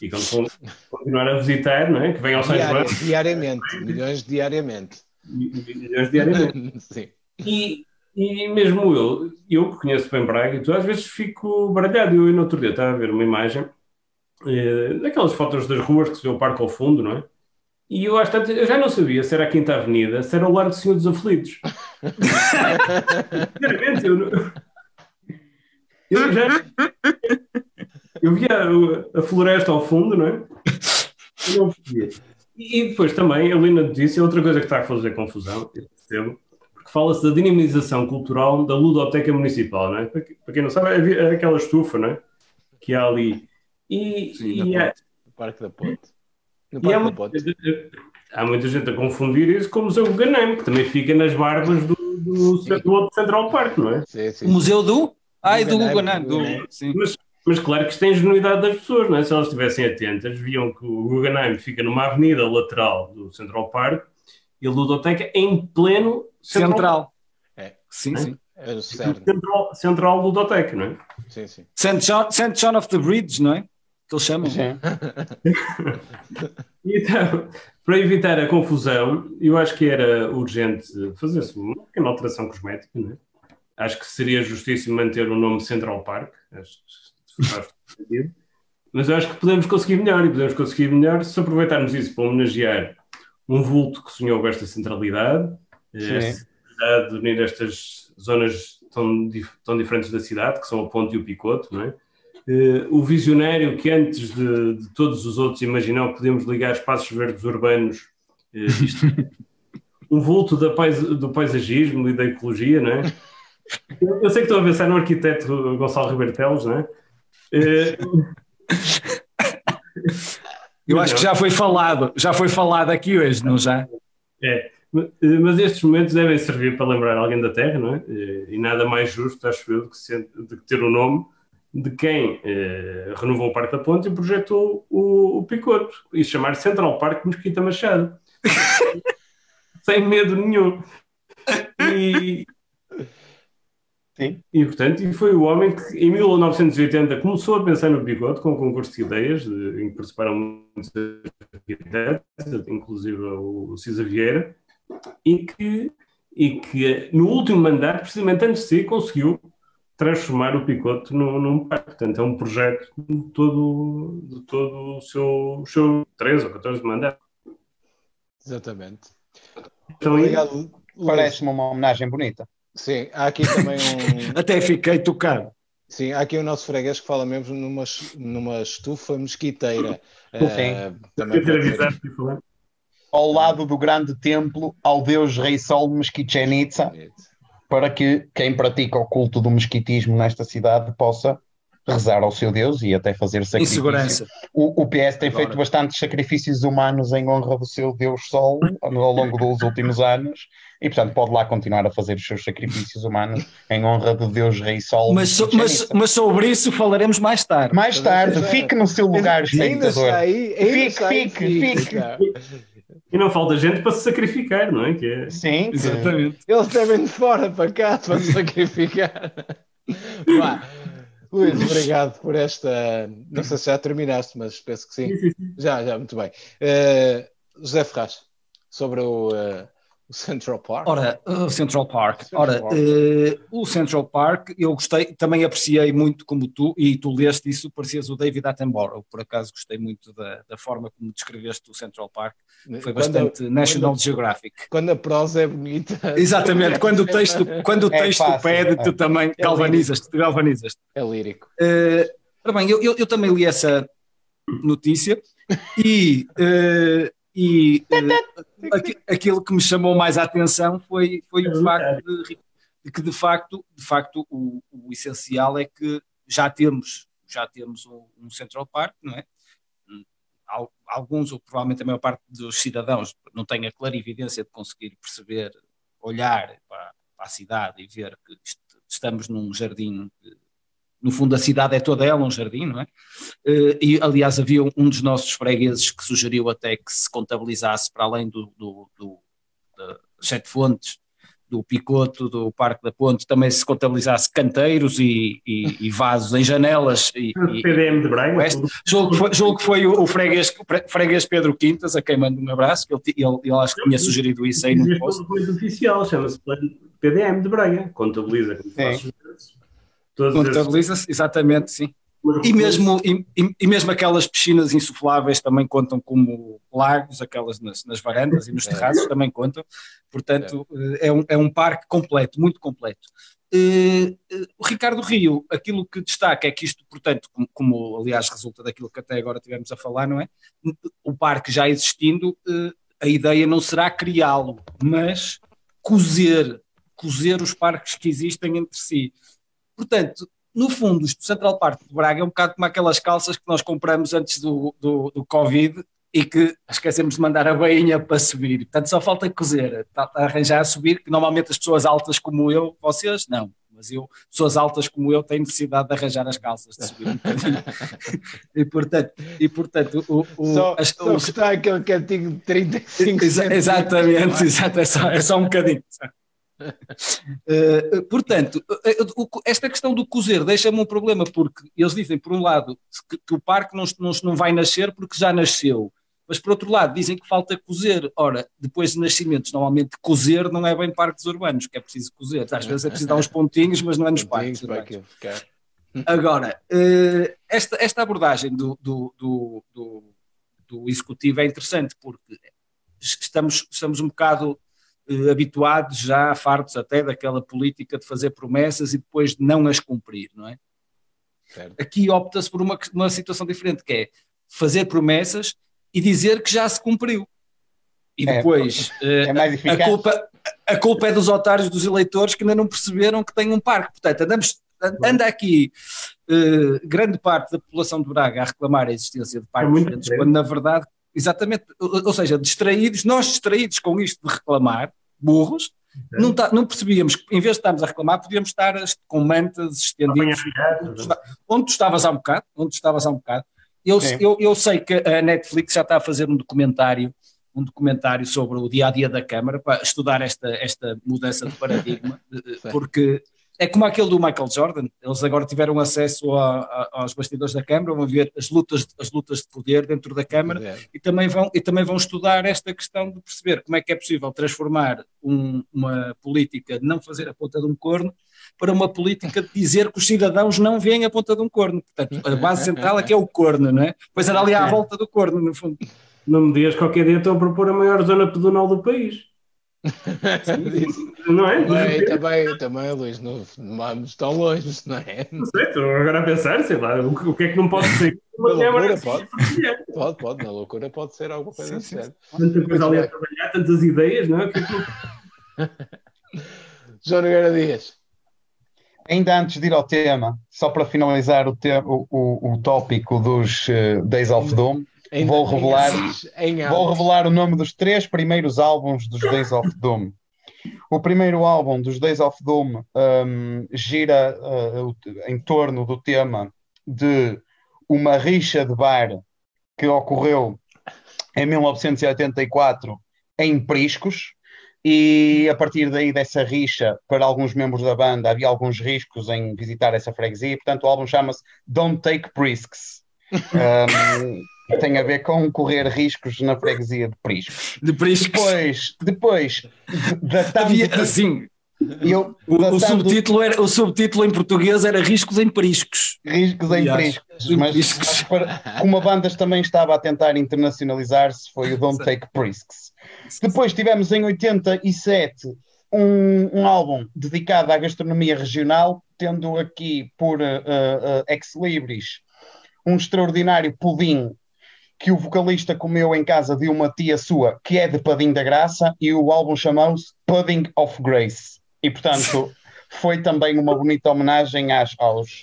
E quando vão continuar a visitar, não é? Que venham ao São João, Diari- diariamente, milhões diariamente. milhões diariamente. Sim. E, e mesmo eu, eu que conheço bem Braga, e tu às vezes fico baralhado. Eu, no outro dia estava a ver uma imagem eh, daquelas fotos das ruas que se vê o parque ao fundo, não é? E eu, às tantas, eu já não sabia se era a Quinta Avenida, se era o Lar do Senhor dos Aflitos. Sinceramente, eu, não- eu já. Eu via a, floresta ao fundo, não é? Eu não percebia. E, e depois também, ali na notícia, outra coisa que está a fazer confusão, eu percebo, porque fala-se da dinamização cultural da ludoteca municipal, não é? Para, que- para quem não sabe, é, é aquela estufa, não é? Que há ali. E, Sim, e. No Parque da Ponte. No e há, Parque da muita, Ponte. gente- há muita gente a confundir isso com o Museu Guggenheim, que também fica nas barbas do, do, do outro Central Park, não é? Sim, sim. O museu do? Ai, do Guggenheim, do- Guggenheim. Sim. Mas, mas claro que isto tem ingenuidade das pessoas, não é? Se elas estivessem atentas, viam que o Guggenheim fica numa avenida lateral do Central Park e a ludoteca em pleno Central, Central. É. Sim, sim. É o. Central, Central Ludoteca, não é? Sim, sim. St. John, St. John of the Bridge, não é? Que eles chamam. Sim. Então, para evitar a confusão, eu acho que era urgente fazer-se uma pequena alteração cosmética, não é? Acho que seria justíssimo manter o nome Central Park, acho que faz sentido. Mas eu acho que podemos conseguir melhor, e podemos conseguir melhor se aproveitarmos isso para homenagear um vulto que sonhou com esta centralidade, necessidade de unir estas zonas tão, tão diferentes da cidade, que são a Ponte e o Picoto, não é? Eh, o visionário que antes de, de todos os outros imaginou que podíamos ligar espaços verdes urbanos, eh, isto- um vulto pais- do paisagismo e da ecologia, não é? Eu, eu sei que estou a pensar no arquiteto Gonçalo Ribeiro Teles, não é? Eh, Eu acho que já foi falado, já foi falado aqui hoje, não já? É, mas estes momentos devem servir para lembrar alguém da Terra, não é? Eh, E nada mais justo, acho eu, do que, ter o nome de quem eh, renovou o Parque da Ponte e projetou o, o Picoto e chamar Central Park Mosquita Machado. Sem medo nenhum. E, Sim. e, portanto, e foi o homem que em 1980 começou a pensar no Picoto com um concurso de ideias, de, em que participaram muitos arquitetos, inclusive o Cisa Vieira, e que, e que no último mandato, precisamente antes de si, conseguiu transformar o Picoto num, num parque. Portanto, é um projeto de todo, de todo o seu, seu 13 ou 14 mandato. Exatamente. Então, Obrigado. Parece-me uma homenagem bonita. Sim, há aqui também um. Até fiquei tocado. Sim, há aqui o nosso freguês que fala mesmo numa, numa estufa mosquiteira. Eh, também queria ter avisado que falar. Ao lado do grande templo ao deus Rei Sol de Mesquichen Itza, para que quem pratica o culto do mesquitismo nesta cidade possa rezar ao seu Deus e até fazer Em sacrifício. segurança. O, o PS tem Agora. feito bastantes sacrifícios humanos em honra do seu Deus Sol ao longo dos últimos anos e, portanto, pode lá continuar a fazer os seus sacrifícios humanos em honra do Deus Rei Sol. Mas, so- de mas, mas sobre isso falaremos mais tarde. Mais tarde, fique no seu lugar, Ainda espectador. está aí, ainda Fique, está aí, fique, fique. E não falta gente para se sacrificar, não é? Que é- Sim, que- Exatamente. Eles devem de fora para cá para se sacrificar. Vá. Luís, obrigado por esta. Não sei se já terminaste, mas penso que sim. Já, já, muito bem. Eh, José Ferraz, sobre o, eh, o Central Park. Ora, o Central Park. Central Ora, Park. eh, o Central Park, eu gostei, também apreciei muito como tu, e tu leste isso, parecias o David Attenborough, por acaso gostei muito da, da forma como descreveste o Central Park, foi Quando- bastante National quando- Geographic. Quando a prosa é bonita. Exatamente, quando o texto, quando o É texto fácil, pede, é. tu também galvanizas-te, galvanizas-te. É lírico. Eh, ora bem, eu, eu, eu também li essa notícia e, eh, e aqui- aquilo que me chamou mais a atenção foi, foi o facto de, de que de facto, de facto o, o essencial é que já temos, já temos um, um Central Park, não é? Al- Alguns, ou provavelmente a maior parte dos cidadãos, não têm a clarividência de conseguir perceber, olhar para, para a cidade e ver que est- estamos num jardim no fundo a cidade é toda ela um jardim, não é? Eh, E aliás havia um- dos nossos fregueses que sugeriu até que se contabilizasse para além do, do, do- sete fontes, do Picoto, do Parque da Ponte, também se contabilizasse canteiros e, e- e vasos em janelas e, e- PDM de Braga. Julgo que foi, julgo que foi o, o freguês, o pre- freguês Pedro Quintas, a quem mando um abraço, que ele, ele, ele acho que tinha sugerido isso aí no Existe post. um documento oficial, chama-se PDM de Braga. Contabiliza como faz Contabiliza-se, exatamente, sim. E mesmo, e, e- mesmo aquelas piscinas insufláveis também contam como lagos, aquelas nas, nas varandas e nos terraços também contam. Portanto, eh, é um, é um parque completo, muito completo. Eh, O Ricardo Rio, aquilo que destaca é que isto, portanto, como, como, aliás resulta daquilo que até agora tivemos a falar, não é? O parque já existindo, eh, a ideia não será criá-lo, mas cozer, cozer os parques que existem entre si. Portanto, no fundo, do Central Park de Braga é um bocado como aquelas calças que nós compramos antes do, do, do Covid e que esquecemos de mandar a bainha para subir. Portanto, só falta cozer, tá- arranjar a subir, que normalmente as pessoas altas como eu, vocês não, mas eu, pessoas altas como eu, têm necessidade de arranjar as calças, de subir um bocadinho. e portanto, e, portanto o, o, Só, as- só o- que está aquele cantinho de 35 Exa- centímetros. Exatamente, exato, é só, é só um bocadinho. Eh, portanto, eh, o- esta questão do cozer deixa-me um problema, porque eles dizem, por um lado, que, que o parque não, não, não vai nascer porque já nasceu, mas por outro lado, dizem que falta cozer. Ora, depois de nascimentos, normalmente cozer não é bem parques urbanos, que é preciso cozer. Às vezes é preciso dar uns pontinhos, mas não é nos parques. Agora, eh, esta, esta abordagem do, do, do, do, do executivo é interessante porque estamos, estamos um bocado eh, habituados já, fartos até daquela política de fazer promessas e depois de não as cumprir, não é? Certo. Aqui opta-se por uma, uma situação diferente, que é fazer promessas e dizer que já se cumpriu. E É, depois eh, É mais a culpa, a culpa é dos otários dos eleitores que ainda não perceberam que tem um parque. Portanto, andamos, anda aqui eh, grande parte da população de Braga a reclamar a existência de parques muito diferentes, diferente. quando na verdade, exatamente, ou, ou seja, distraídos, nós distraídos com isto de reclamar, burros, não, tá- não percebíamos que em vez de estarmos a reclamar, podíamos estar com mantas estendidas. Onde tu estavas há um bocado, onde tu estavas há um bocado. Eu, eu, eu sei que a Netflix já está a fazer um documentário, um documentário sobre o dia a dia da Câmara para estudar esta, esta mudança de paradigma, porque é como aquele do Michael Jordan, eles agora tiveram acesso a, a, aos bastidores da Câmara, vão ver as lutas, as lutas de poder dentro da Câmara Poder. e também, vão, e também vão estudar esta questão de perceber como é que é possível transformar um- uma política de não fazer a ponta de um corno para uma política de dizer que os cidadãos não veem a ponta de um corno. Portanto, a base central é que é o corno, não é? Pois era ali à volta do corno, no fundo. Não me digas que qualquer dia estão a propor a maior zona pedonal do país. Não é? Também, também, também, Luís, não, não vamos tão longe, não é? Não sei, estou agora a pensar, sei lá, o, que- o que é que não pode ser? Na Uma câmara loucura assim, pode, partilhar. pode, pode, na loucura pode ser alguma coisa Sim. Tanta coisa ali a bem. trabalhar, tantas ideias, não é? Que é que João Nogueira Dias. Ainda antes de ir ao tema, só para finalizar o, te- o, o, o tópico dos eh, Days of Doom, Ainda- Vou revelar- Vou revelar o nome dos três primeiros álbuns dos Days of Doom. O primeiro álbum dos Days of Doom hum, gira uh, em torno do tema de uma rixa de bar que ocorreu em 1984 em Priscos. E a partir daí dessa rixa, para alguns membros da banda, havia alguns riscos em visitar essa freguesia. Portanto, o álbum chama-se Don't Take Prisks. Hum, tem a ver com correr riscos na freguesia de Priscos. De que Depois, depois datando, havia assim. eu, O, o subtítulo era, o subtítulo em português era Riscos em Periscos. riscos em Aliás, Priscos, mas, Priscos. mas para- como a banda também estava a tentar internacionalizar-se, foi o Don't Take Prisks. Depois tivemos em 87 um, um álbum dedicado à gastronomia regional, tendo aqui por uh, uh, ex libris um extraordinário pudim que o vocalista comeu em casa de uma tia sua, que é de Padim da Graça, e o álbum chamou-se Pudding of Grace. E, portanto, foi também uma bonita homenagem às- aos,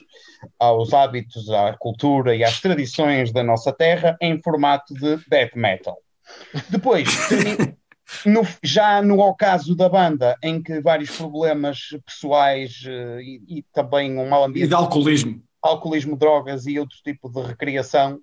aos hábitos, à cultura e às tradições da nossa terra em formato de death metal. Depois, no- já no ocaso da banda, em que vários problemas pessoais eh, e, e também um mau E ambiente de alcoolismo. alcoolismo, drogas e outro tipo de recreação.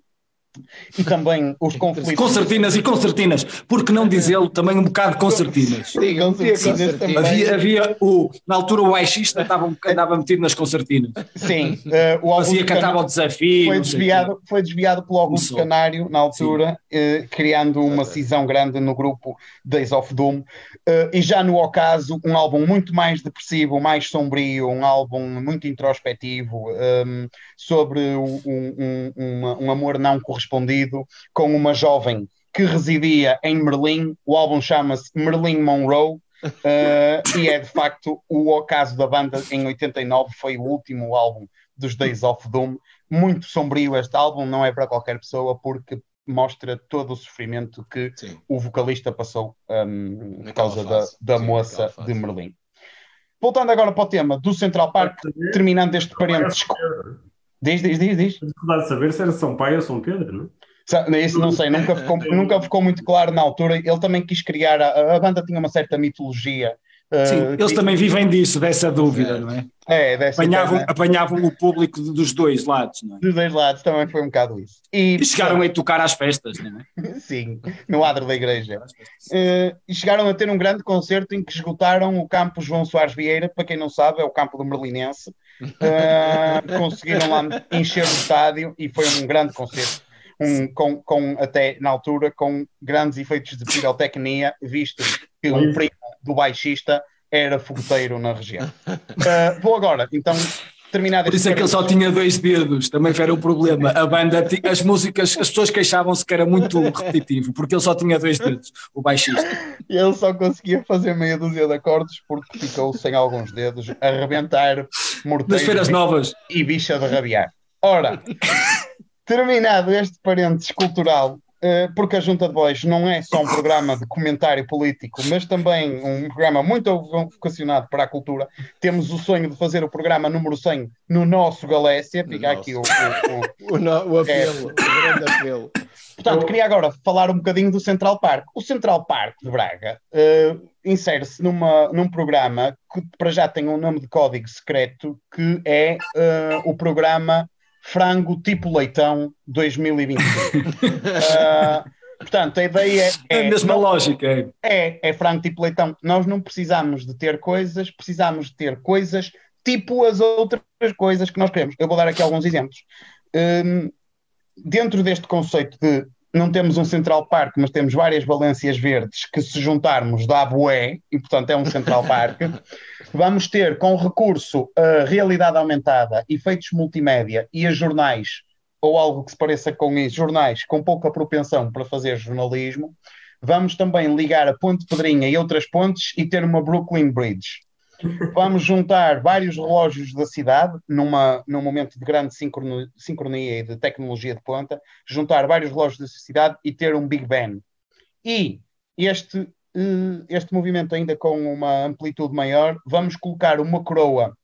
E também os conflitos. Concertinas e concertinas. Por que não dizê-lo também um bocado de concertinas? Digam Sim, sim, concertina. também. Havia, havia o, na altura o baixista estava, um- andava metido nas concertinas. Sim, eh, o Fazia, cantava o desafio. foi desviado, foi desviado pelo Augusto Começou. Canário na altura, eh, criando uma cisão grande no grupo Days of Doom. Eh, e já no ocaso, um álbum muito mais depressivo, mais sombrio, um álbum muito introspectivo, ehm, sobre um, um- uma- um amor não correspondido com uma jovem que residia em Merlin. O álbum chama-se Merlin Monroe. eh, e é de facto o ocaso da banda em 89, foi o último álbum dos Days of Doom. Muito sombrio este álbum, não é para qualquer pessoa, porque mostra todo o sofrimento que Sim. o vocalista passou um, por Naquela causa da, da Sim, moça de Merlin. Voltando agora para o tema do Central Park, terminando este parênteses. Diz, diz, diz, diz. Dificuldade de saber se era São Pai ou São Pedro, não é? Isso não sei, nunca ficou, nunca ficou muito claro na altura. Ele também quis criar, a, a banda tinha uma certa mitologia. uh, Sim, eles que- também vivem disso, dessa dúvida, Certo. não é? É, dessa Apanhavam, interna- apanhavam o público dos dois lados, não é? dos dois lados também foi um bocado isso. E, E chegaram a tocar às festas, não é? Sim, no adro da igreja. Eh, e chegaram a ter um grande concerto em que esgotaram o campo João Soares Vieira, para quem não sabe, é o campo do Merlinense. Eh, conseguiram lá encher o estádio e foi um grande concerto. Um, com, com até na altura com grandes efeitos de pirotecnia, visto que um primo do baixista era fogoteiro na região. Eh, vou agora, então, terminado Por isso é que ele só tinha dois dedos, também era o problema. A banda, as músicas, as pessoas queixavam-se que era muito repetitivo, porque ele só tinha dois dedos, o baixista. Ele só conseguia fazer meia dúzia de acordes porque ficou sem alguns dedos, a arrebentar morteiros feiras e- novas. e bicha de rabiar. Ora, terminado este parênteses cultural, porque a Junta de Bois não é só um programa de comentário político, mas também um programa muito vocacionado para a cultura. Temos o sonho de fazer o programa número 100 no nosso Galécia. Fica No aqui o- o- o, O, no- o apelo, o grande apelo. Portanto, queria agora falar um bocadinho do Central Park. O Central Park de Braga eh, insere-se num programa que para já tem um nome de código secreto, que é eh, o programa Frango Tipo Leitão 2021. Eh, portanto, a ideia É é, a mesma lógica. é. é, é frango tipo leitão. Nós não precisamos de ter coisas, precisamos de ter coisas tipo as outras coisas que nós queremos. Eu vou dar aqui alguns exemplos. Hum, dentro deste conceito de não temos um Central Park, mas temos várias Valências Verdes que, se juntarmos, dá bué, e portanto é um Central Park. Vamos ter, com recurso a realidade aumentada, efeitos multimédia e a jornais, ou algo que se pareça com isso, jornais com pouca propensão para fazer jornalismo. Vamos também ligar a Ponte Pedrinha e outras pontes e ter uma Brooklyn Bridge. Vamos juntar vários relógios da cidade, numa, num momento de grande sincronia, sincronia e de tecnologia de ponta, juntar vários relógios da cidade e ter um Big Ben. E este, este movimento, ainda com uma amplitude maior, vamos colocar uma coroa,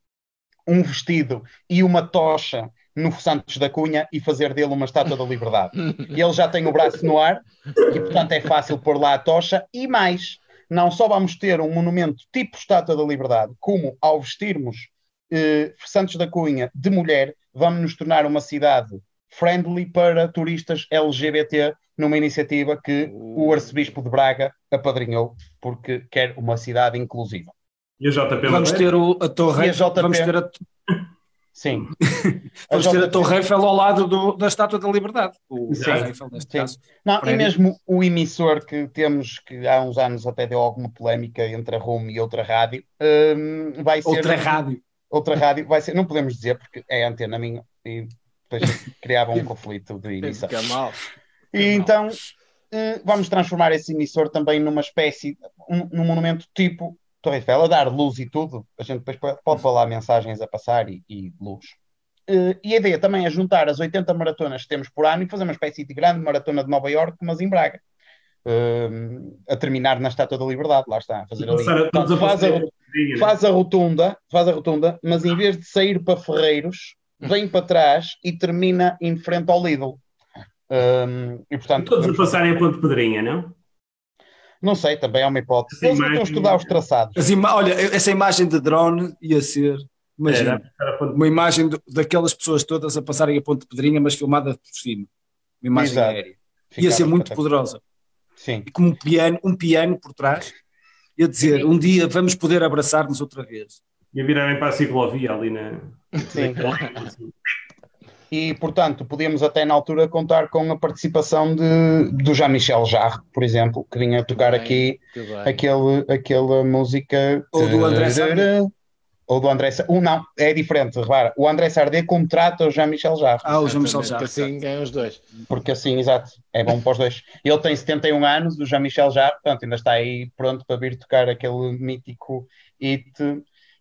um vestido e uma tocha no Santos da Cunha e fazer dele uma estátua da liberdade. Ele já tem o braço no ar e, portanto, é fácil pôr lá a tocha. E mais, não só vamos ter um monumento tipo Estátua da Liberdade, como ao vestirmos eh, Santos da Cunha de mulher, vamos nos tornar uma cidade friendly para turistas LGBT numa iniciativa que o arcebispo de Braga apadrinhou porque quer uma cidade inclusiva. E o JP Vamos ter o, a Torre E a JP? vamos ter a, Sim. vamos ter a Torre Eiffel ao lado do- da Estátua da Liberdade. O Sim. Eiffel, neste Sim. caso. Não, e mesmo o emissor que temos, que há uns anos até deu alguma polémica entre a RUM e outra rádio, hum, vai ser. Outra rádio. Outra rádio, vai ser, não podemos dizer porque é a antena minha e depois criava um conflito de emissão. Fica mal. E então eh, vamos transformar esse emissor também numa espécie, um, num monumento tipo Torre Eiffel, a dar luz e tudo. A gente depois pode- falar mensagens a passar e, e luz. Eh, e a ideia também é juntar as 80 maratonas que temos por ano e fazer uma espécie de grande maratona de Nova Iorque, mas em Braga. Eh, a terminar na Estátua da Liberdade, lá está, a fazer ali. A Faz a, né? faz a rotunda, faz a rotunda, mas em vez de sair para Ferreiros, vem para trás e termina em frente ao Lidl. Um, e portanto, Todos a vamos- passarem a Ponte Pedrinha, não? não sei, também é uma hipótese. Eles não estão a imagem- estudar os traçados. As ima- Olha, essa imagem de drone ia ser, imagina, a uma imagem do- daquelas pessoas todas a passarem a Ponte Pedrinha, mas filmada por cima. Uma imagem Exato. aérea. Ia Ficava ser muito poderosa. Sim, E como um piano, um piano por trás, ia dizer, um dia vamos poder abraçar-nos outra vez. E a virarem para a ciclovia ali na. Sim. E portanto, podíamos até na altura contar com a participação de, do Jean-Michel Jarre, por exemplo, que vinha tocar bem. aqui aquele, aquela música. Ou do André Sardé. Ou do André Sardé. Não, é diferente, repara. O André Sardé contrata o Jean-Michel Jarre. Ah, o Jean-Michel Jarre. Assim ganham os dois. Porque assim, exato, é bom para os dois. Ele tem 71 anos, o Jean-Michel Jarre, portanto, ainda está aí pronto para vir tocar aquele mítico hit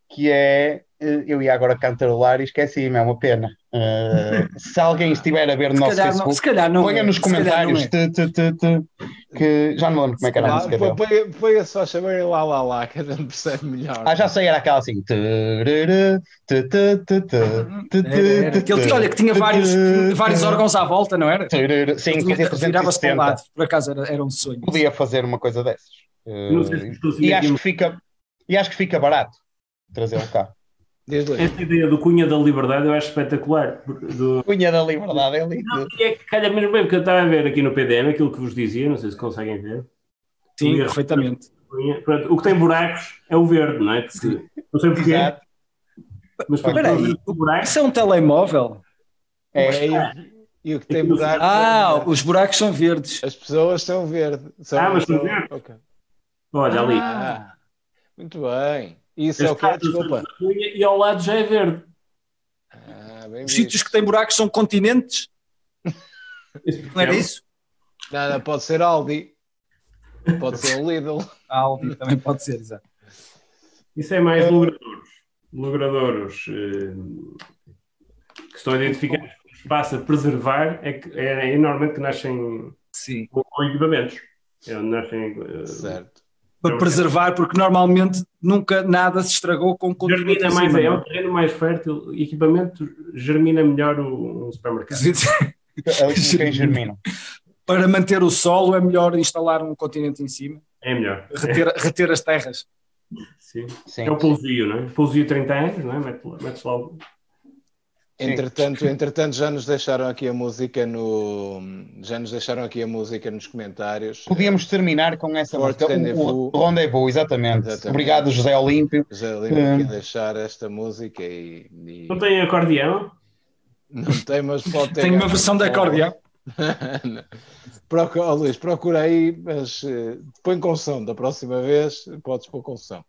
que é. Eh, Eu ia agora cantarolar e esqueci-me, é uma pena. Eh, se alguém estiver a ver no Se nosso calhar, não, Facebook, se calhar não ponha é, nos comentários é. te, te, te, te, que já não lembro como é que era a música dele. põe- Põe só a saber lá lá lá, que a gente percebe melhor. Ah, já sei, era aquela assim. Era, olha, que tinha vários, vários órgãos à volta, não era? Sim, que Virava-se para 370. lado, por acaso era, era um sonho. Podia fazer uma coisa dessas. Eh, seguir e acho um- que fica e acho que fica barato trazê-lo cá. Luís. Esta ideia do Cunha da Liberdade eu acho espetacular. Do... Cunha da Liberdade é lindo. Não, e é que calha mesmo bem, porque eu estava a ver aqui no PDM aquilo que vos dizia, não sei se conseguem ver. Sim, Cunha- perfeitamente. Cunha. Pronto, o que tem buracos é o verde, não é? Que se- Não sei porquê, Exato. mas Espera aí, o buracos. Isso é um telemóvel? É, e, o- e o que tem buraco. Ah, os buracos são verdes. As pessoas são verde. São, Ah, mas são são- verde. ok. Olha ali. Ah, muito bem. Isso é o que é? Desculpa. E ao lado já é verde. Ah, Os visto. sítios que têm buracos são continentes, não era isso? Nada, pode ser Aldi. Pode ser um Lidl. Aldi também pode ser, exato. Isso é mais logradouros. Logradouros eh, que estão identificados como espaço a preservar é, que, é, é normalmente que nascem Sim. com, com equipamentos. É onde nascem. eh, Certo. Para preservar, porque normalmente nunca nada se estragou com conteúdo. Germina em mais, cima, é não um terreno mais fértil, equipamento germina melhor o, um supermercado. Ali como quem germina. Para manter o solo é melhor instalar um continente em cima, É melhor. reter, reter as terras. Sim. Sim. É o pousio, não é? Pousio 30 anos, não é? Mete Metes lá o. Entretanto, entretanto, já nos deixaram aqui a música no. Já nos deixaram aqui a música nos comentários. Podíamos terminar com essa música. Rendezvous. O, o Rendezvous, exatamente. Exatamente. Obrigado, José Olímpio. Já lembro aqui Hum. deixar esta música e. e- Não tem acordeão? Não tem, mas pode ter. Tenho uma versão de acordeão. Procura, oh, Luís, procura aí, mas eh, põe com som. Da próxima vez podes pôr com som.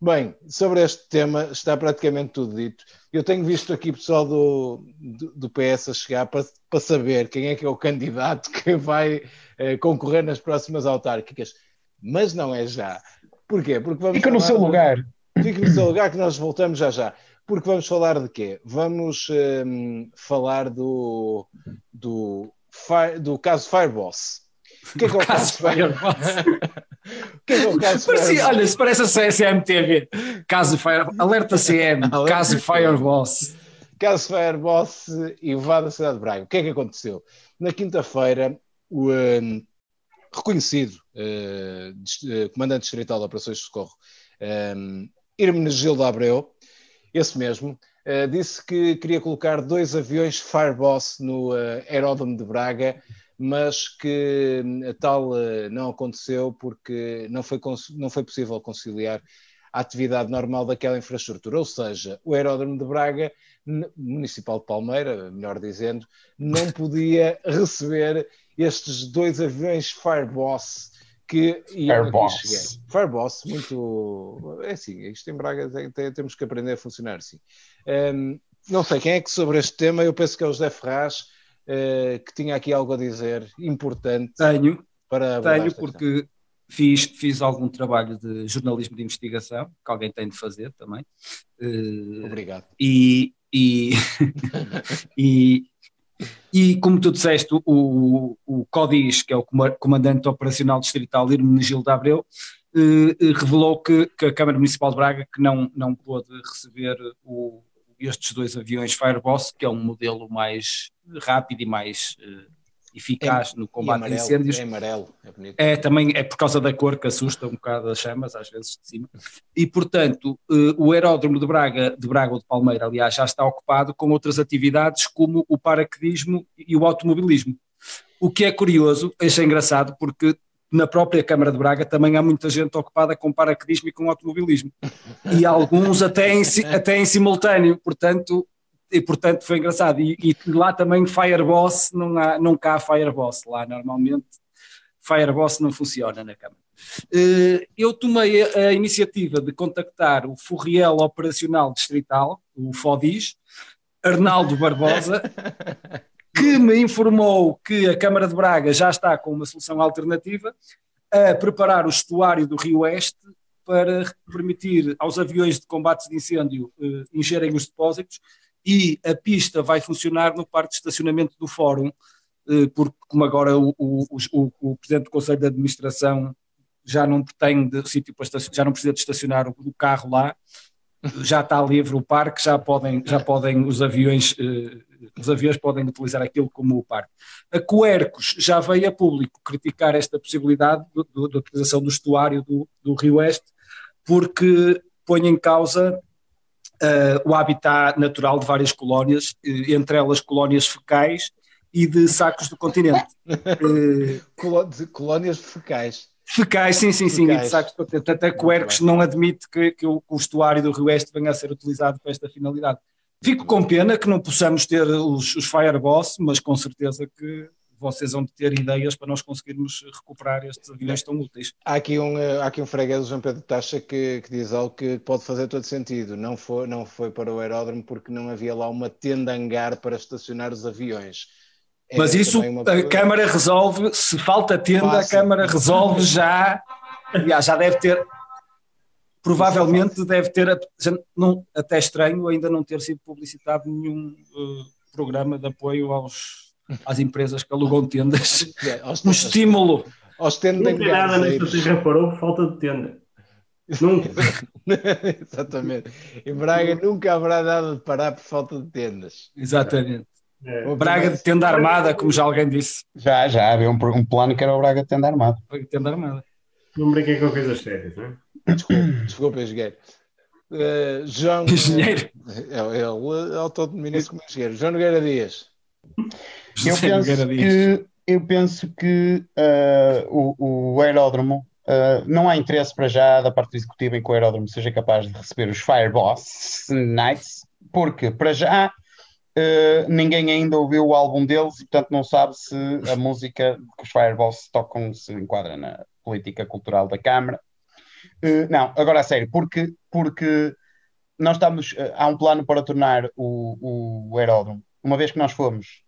Bem, sobre este tema está praticamente tudo dito. Eu tenho visto aqui pessoal do, do, do PS a chegar para, para saber quem é que é o candidato que vai eh, concorrer nas próximas autárquicas. Mas não é já. Porquê? Porque vamos Fica no seu de- lugar. Fique no seu lugar que nós voltamos já já. Porque vamos falar de quê? Vamos hum, falar do, do, do caso Fireboss. O que é que é o caso Caso Fireboss? É é Parecia, Fireboss? olha, se parece a CMTV. Caso Fire, alerta CM, caso. Fireboss. Caso Fireboss invade a cidade de Braga. O que é que aconteceu? Na quinta-feira, o hum, reconhecido eh, comandante distrital de Operações de Socorro, um, Hermenegildo Abreu, esse mesmo, eh, disse que queria colocar dois aviões Fireboss no eh, aeródromo de Braga, mas que a tal eh, não aconteceu porque não foi, não foi possível conciliar a atividade normal daquela infraestrutura, ou seja, o aeródromo de Braga, municipal de Palmeira, melhor dizendo, não podia receber estes dois aviões Fireboss que iam aqui Fireboss. chegar. Fireboss, muito. É assim, isto em Braga tem- tem- temos que aprender a funcionar assim. Hum, não sei quem é que sobre este tema, eu penso que é o José Ferraz, eh, que tinha aqui algo a dizer importante Tenho, para tenho, questão. porque fiz, fiz algum trabalho de jornalismo de investigação, que alguém tem de fazer também. Eh, Obrigado. e, e, e, e como tu disseste, o, o CODIS, que é o Coma- Comandante Operacional Distrital Hermenegildo Abreu, eh, eh, revelou que, que a Câmara Municipal de Braga que não, não pôde receber o- estes dois aviões Fireboss, que é um modelo mais rápido e mais eh, eficaz no E combate a amarelo, incêndios. É amarelo, é bonito. É, também é por causa da cor que assusta um bocado as chamas, às vezes de cima. E, portanto, eh, o aeródromo de Braga, de Braga ou de Palmeira, aliás, já está ocupado com outras atividades como o paraquedismo e o automobilismo. O que é curioso, achei engraçado, porque na própria Câmara de Braga também há muita gente ocupada com paraquedismo e com automobilismo. E alguns até em, até em simultâneo, portanto, e portanto foi engraçado. E, e lá também Fireboss, não há, nunca há Fireboss lá normalmente. Fireboss não funciona na Câmara. Eh, Eu tomei a, a iniciativa de contactar o Furriel Operacional Distrital, o FODIS, Arnaldo Barbosa, que me informou que a Câmara de Braga já está com uma solução alternativa a preparar o estuário do Rio Oeste para permitir aos aviões de combate de incêndio eh, encherem os depósitos e a pista vai funcionar no parque de estacionamento do Fórum, eh, porque como agora o, o, o, o Presidente do Conselho de Administração já não tem de sítio para estacionar, já não precisa de estacionar o carro lá, já está livre o parque, já podem, já podem os aviões, eh, os aviões podem utilizar aquilo como o parque. A Coercos já veio a público criticar esta possibilidade da utilização do estuário do, do Rio Oeste, porque põe em causa eh, o habitat natural de várias colónias, eh, entre elas colónias fecais e de sacos do continente. De colónias fecais. Fecais, sim, sim, sim, e Fecais. de sacos de continente. Até Coercos não admite que, que o, que o estuário do Rio Oeste venha a ser utilizado para esta finalidade. Fico com pena que não possamos ter os, os Fireboss, mas com certeza que vocês vão ter ideias para nós conseguirmos recuperar estes aviões tão úteis. Há aqui um, há aqui um freguês, o João Pedro Taxa, que, que diz algo que pode fazer todo sentido. Não foi, não foi para o aeródromo porque não havia lá uma tenda hangar para estacionar os aviões. É Mas isso a Câmara resolve, se falta tenda, a Fácil. Câmara resolve já. Aliás, já deve ter. Provavelmente deve ter, não, até estranho ainda não ter sido publicitado nenhum eh, programa de apoio aos, às empresas que alugam tendas. É, Um estímulo. aos tenda Não tem nada nesta terra parou por falta de tenda. Nunca. Exatamente. Em Braga nunca haverá nada de parar por falta de tendas. Exatamente. É. Braga de tenda armada, como já alguém disse. Já, já havia um, um plano que era o Braga tendo armado. Foi Tenda armada. Não brinquei com coisas sérias, não é? Desculpa, desculpa, Esgueiro. Uh, João. Engenheiro. É, ele autodenomina-se como engenheiro. João Nogueira Dias. Eu penso Dias. que, eu penso que ah, o, o aeródromo ah, não há interesse para já da parte executiva em que o aeródromo seja capaz de receber os Fireboss Nights, porque para já ah, ninguém ainda ouviu o álbum deles e portanto não sabe se a música que os Fireboss tocam se enquadra na política cultural da Câmara. Ah, não, agora a sério, porque, porque nós estamos, ah, há um plano para tornar o, o aeródromo, uma vez que nós fomos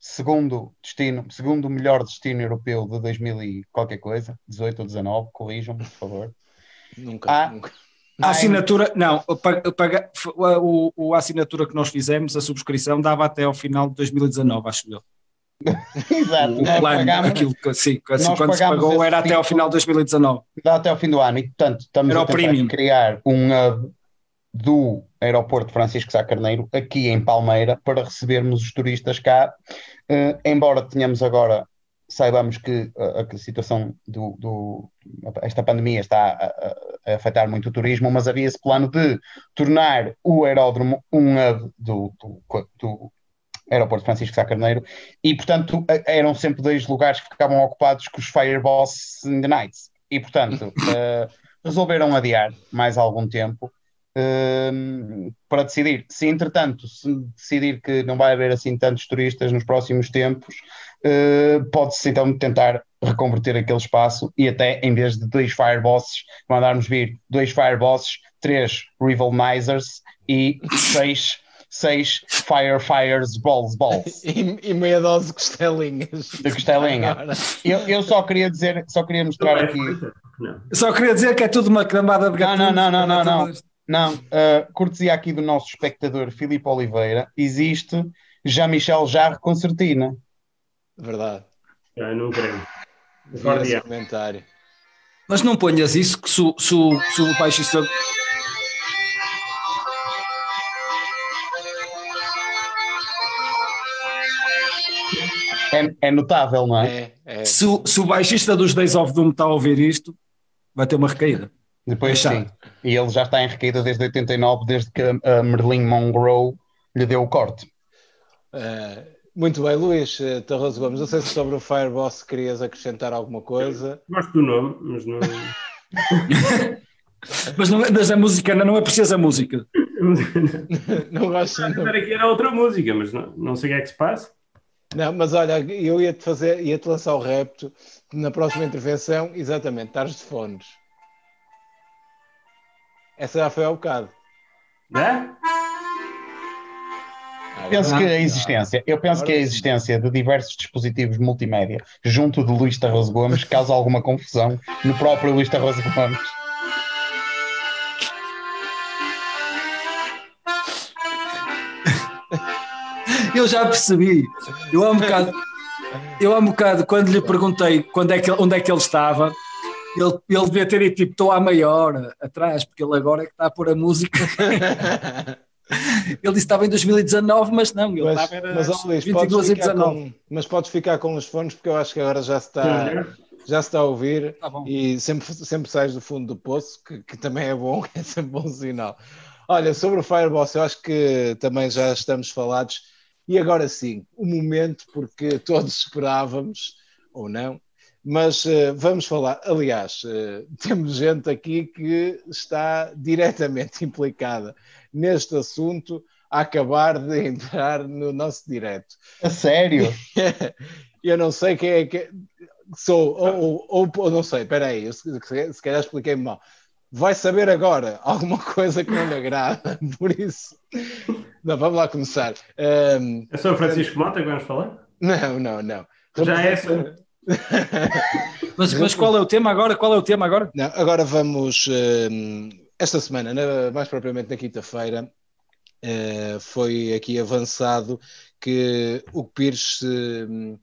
segundo destino, segundo melhor destino europeu de 2000 e qualquer coisa, 18 ou 19, corrijam-me, por favor. Nunca, Ah. nunca. A assinatura, não, paga- o, o- a assinatura que nós fizemos, a subscrição, dava até ao final de 2019, acho eu. Exato, O nós plano, pagamos, aquilo que assim, assim, quando se pagou era até ao final de 2019. dá até ao fim do ano e, portanto, estamos Era a tentar criar um hub do aeroporto Francisco Sá Carneiro aqui em Palmeira para recebermos os turistas cá, Eh, embora tenhamos agora, saibamos que a, a situação do, do- esta pandemia está a, a- afetar muito o turismo, mas havia esse plano de tornar o aeródromo um hub do, do, do aeroporto Francisco Sá Carneiro e, portanto, eram sempre dois lugares que ficavam ocupados com os Fireboss in the Nights e, portanto, eh, resolveram adiar mais algum tempo para decidir. Se, entretanto, se decidir que não vai haver assim tantos turistas nos próximos tempos, eh, pode-se então tentar reconverter aquele espaço e até em vez de dois Firebosses, mandarmos vir dois Firebosses, três Rivalmizers e seis, seis Firefires Balls Balls. E, e meia dose de costelinhas. De costelinha. Eu, eu só queria dizer, só queria mostrar aqui. Não. Eu Só queria dizer que é tudo uma camada de Não, não, não, não, não, É tudo- Não, uh, cortesia aqui do nosso espectador Filipe Oliveira, existe Jean-Michel Jarre Concertina. Verdade. Ah, não creio. Guardião. comentário. Mas não ponhas isso que se, o- se, o- se o baixista. É, é notável, não é? É, é. Se, se o baixista dos Days of Doom está a ouvir isto, vai ter uma recaída. Depois É sim. E ele já está em recaída desde 89, desde que a Merlin Monroe lhe deu o corte. Uh, muito bem, Luís uh, Tarroso Gomes. Não sei se sobre o Fireboss querias acrescentar alguma coisa. Gosto do nome, mas não. Mas, não, é- mas a música não, não aprecias a música. Não gosto de Estar aqui era outra música, mas não, não sei o que é que se passa. Não, mas olha, eu ia-te fazer, ia-te lançar o repto na próxima intervenção, exatamente, estás de fones. Essa já foi ao bocado. É? Penso Ah, que a existência, eu penso que a existência de diversos dispositivos multimédia junto de Luís Tarroso Gomes causa alguma confusão no próprio Luís Tarroso Gomes. Eu já percebi. Eu há um bocado, eu há um bocado quando lhe perguntei quando é que, onde é que ele estava, ele, ele devia ter dito tipo, estou há meia hora atrás, porque ele agora é que está a pôr a música. Ele disse que estava em 2019, mas não, ele Mas, estava era mas, ó, às Luís, 22 podes e ficar 19. com, mas podes ficar com os fones porque eu acho que agora já se está, já se está a ouvir Tá e sempre, sempre sais do fundo do poço, que, que também é bom, é sempre bom sinal. Olha, sobre o Fireboss, eu acho que também já estamos falados. E agora sim, o momento, porque todos esperávamos, ou não, mas eh, vamos falar. Aliás, eh, temos gente aqui que está diretamente implicada neste assunto a acabar de entrar no nosso direto. A sério? eu não sei quem é que sou, ou, ou, ou- não sei, espera aí, se, se calhar expliquei-me mal. Vai saber agora alguma coisa que não lhe agrada, por isso. Não, vamos lá começar. Ahm, É só o Francisco Mota que vamos falar? não, não, não. Já é essa. Mas, mas qual é o tema agora? Qual é o tema agora? Não, agora vamos. hum, esta semana, na- mais propriamente na quinta-feira, eh, foi aqui avançado que o Pires hum,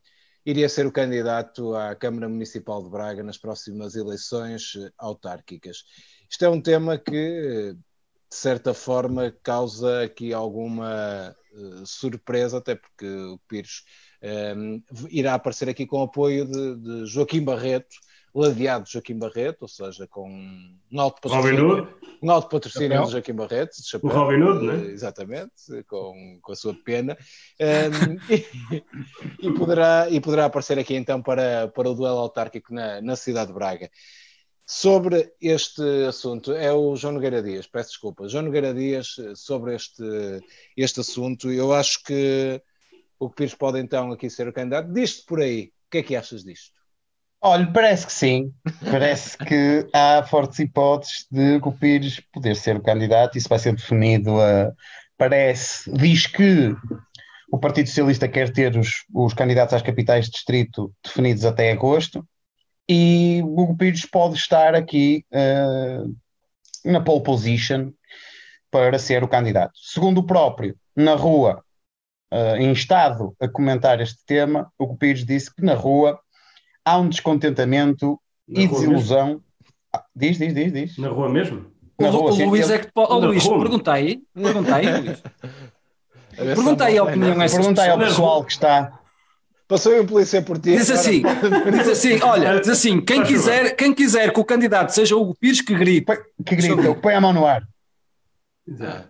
iria ser o candidato à Câmara Municipal de Braga nas próximas eleições autárquicas. Isto é um tema que, de certa forma, causa aqui alguma eh, surpresa, até porque o Pires hum, irá aparecer aqui com o apoio de, de Joaquim Barreto, ladeado de Joaquim Barreto, ou seja, com um alto patrocínio, um alto patrocínio de Joaquim Barreto, de chapéu, O Robin Hood, eh, né? Exatamente, com, com a sua pena. Um, e, e poderá, e poderá aparecer aqui então para, para o duelo autárquico na, na cidade de Braga. Sobre este assunto, é o João Nogueira Dias, peço desculpa. João Nogueira Dias, sobre este, este assunto, eu acho que o Pires pode então aqui ser o candidato. Diz-te por aí, o que é que achas disto? Olha, parece que sim. Parece que há fortes hipóteses de o Pires poder ser o candidato. Isso vai ser definido. a- parece, diz que o Partido Socialista quer ter os, os candidatos às capitais de distrito definidos até agosto e o Pires pode estar aqui eh, na pole position para ser o candidato. Segundo o próprio, na rua, eh, em estado a comentar este tema, o Hugo Pires disse que na rua há um descontentamento Na e desilusão. Ah, diz, diz, diz, diz. Na rua mesmo? Na o, rua, o. Luís Ele- é que. Oh, Luís, rua. pergunta aí. Pergunta aí, Luís. Pergunta aí a opinião a Pergunta aí ao pessoal que está. Passou um polícia por ti. Diz agora- assim, diz assim, olha, diz assim, quem quiser, quem quiser que o candidato seja o Hugo Pires, que grite. Que grita, põe a mão no ar. Exato.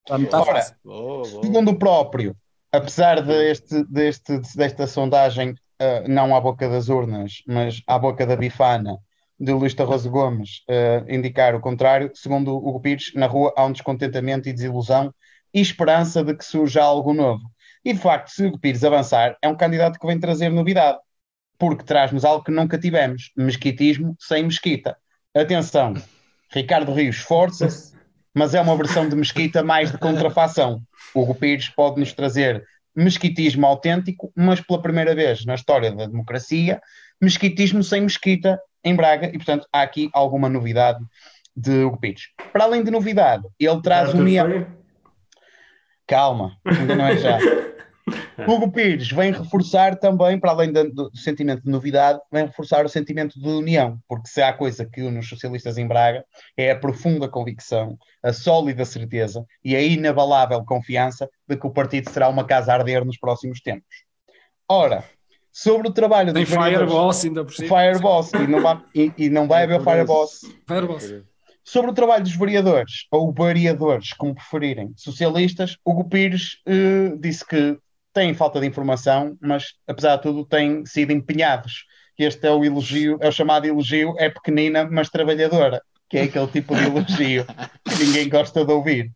Está muito Ora, fácil. Boa, boa. Segundo o próprio, apesar deste, deste, desta sondagem, ah, não à boca das urnas, mas à boca da bifana de Luís Tarroso Gomes, ah, indicar o contrário, segundo o Pires, na rua há um descontentamento e desilusão e esperança de que surja algo novo. E de facto, se o Pires avançar, é um candidato que vem trazer novidade, porque traz-nos algo que nunca tivemos: mesquitismo sem mesquita. Atenção, Ricardo Rios esforça-se, mas é uma versão de mesquita mais de contrafação. Hugo Pires pode nos trazer mesquitismo autêntico, mas pela primeira vez na história da democracia, mesquitismo sem mesquita em Braga, e portanto há aqui alguma novidade de Hugo Pires. Para além de novidade, ele traz união. foi? Calma, ainda não é já. Hugo Pires vem reforçar também, para além do, do sentimento de novidade, vem reforçar o sentimento de união, porque se há coisa que une os socialistas em Braga é a profunda convicção, a sólida certeza e a inabalável confiança de que o partido será uma casa a arder nos próximos tempos. Ora, sobre o trabalho Tem dos vereadores- Fireboss ainda por cima. Fireboss, e não vai, e, e não vai haver Fireboss. Fireboss. Sobre o trabalho dos vereadores, ou variadores, como preferirem, socialistas, Hugo Pires eh, disse que têm falta de informação, mas apesar de tudo têm sido empenhados. Este é o elogio, é o chamado elogio, é pequenina, mas trabalhadora, que é aquele tipo de elogio que ninguém gosta de ouvir.